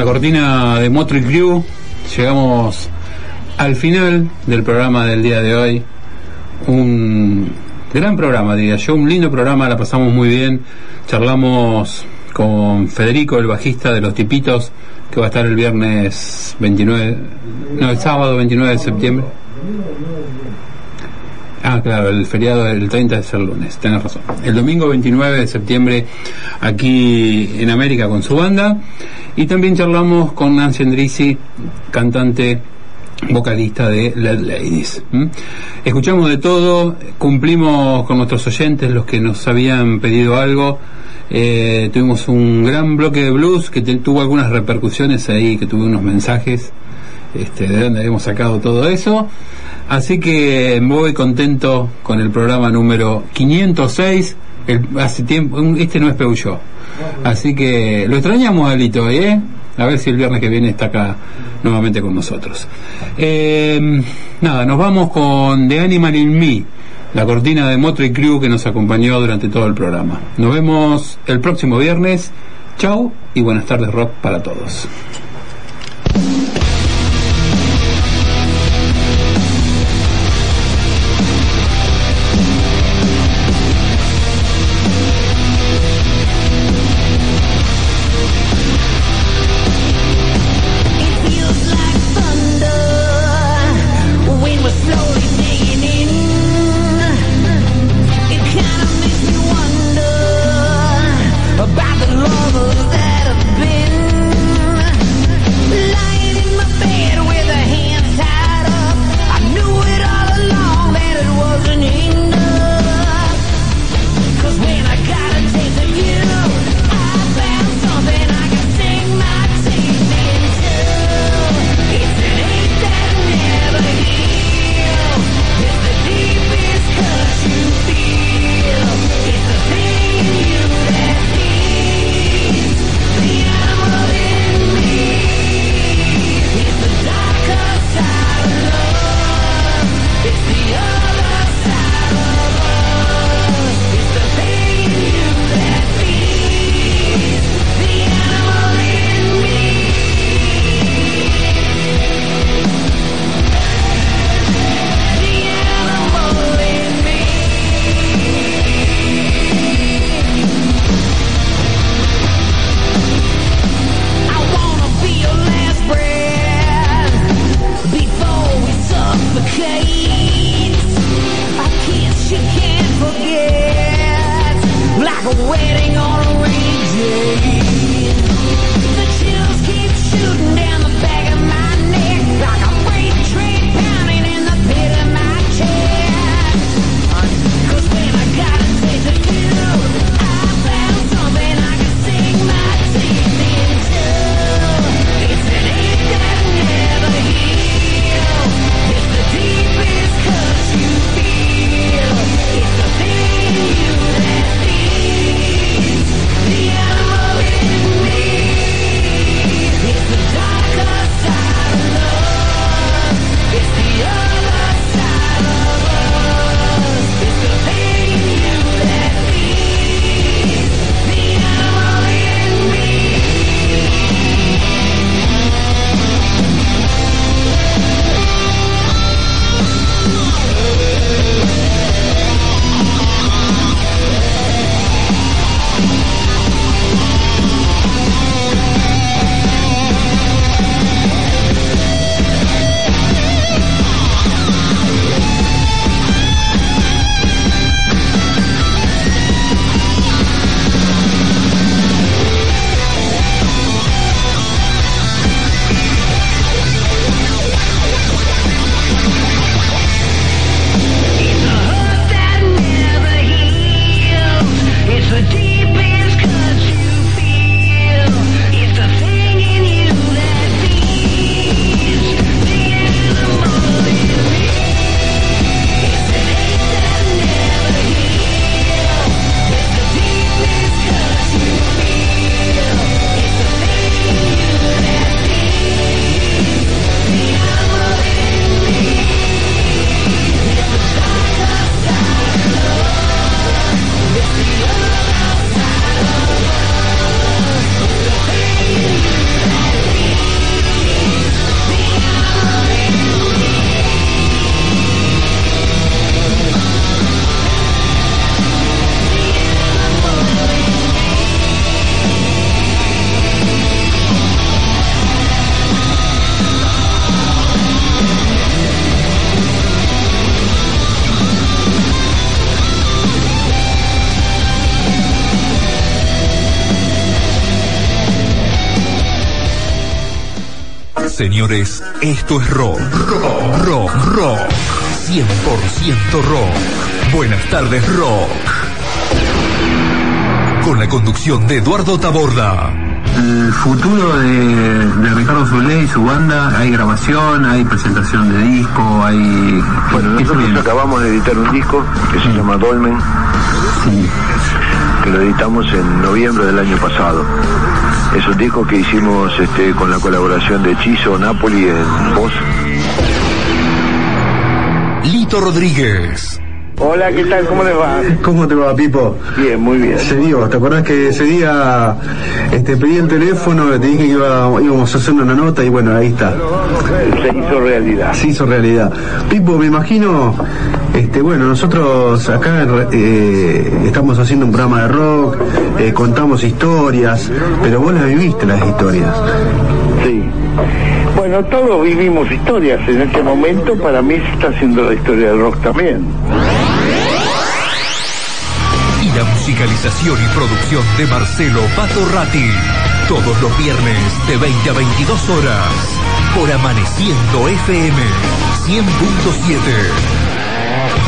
La cortina de Motley Crue llegamos al final del programa del día de hoy. Un Gran programa, diría yo, un lindo programa, la pasamos muy bien. Charlamos con Federico, el bajista de Los Tipitos, que va a estar el viernes 29, no, el sábado 29 de septiembre. Ah, claro, el feriado del 30 es el lunes, tenés razón. El domingo 29 de septiembre aquí en América con su banda. Y también charlamos con Nancy Andrisi, cantante vocalista de Led Ladies. Escuchamos de todo, cumplimos con nuestros oyentes, los que nos habían pedido algo. Eh, tuvimos un gran bloque de blues que te- tuvo algunas repercusiones ahí, que tuvo unos mensajes este, de dónde habíamos sacado todo eso. Así que muy contento con el programa número 506. El, hace tiempo, un- este no es Peugeot. Así que lo extrañamos a Lito, ¿eh? A ver si el viernes que viene está acá nuevamente con nosotros. Eh, nada, nos vamos con The Animal in Me, la cortina de Motley Crew que nos acompañó durante todo el programa. Nos vemos el próximo viernes. Chau y buenas tardes rock para todos. Esto es rock. Rock, rock, rock. 100% rock. Buenas tardes, rock. Con la conducción de Eduardo Taborda. El futuro de, de Ricardo Zulé y su banda, hay grabación, hay presentación de disco, hay... Bueno, ¿qué se nosotros acabamos de editar un disco que se llama Dolmen, Sí. que lo editamos en noviembre del año pasado. Es un disco que hicimos este, con la colaboración de Chizo Napoli en voz. Lito Rodríguez. Hola, ¿qué tal? ¿Cómo les va? ¿Cómo te va, Pipo? Bien, muy bien. Se dio, ¿te acordás que ese día este, pedí el teléfono, te dije que iba- íbamos a hacer una nota y bueno, ahí está. Se hizo realidad. Se hizo realidad. Pipo, me imagino, este, bueno, nosotros acá eh, estamos haciendo un programa de rock, eh, contamos historias, pero vos las viviste las historias. Sí. Bueno, todos vivimos historias. En este momento, para mí, se está haciendo la historia del rock también. Musicalización y producción de Marcelo Patorrati. Todos los viernes de 20 a 22 horas. Por Amaneciendo FM 100.7.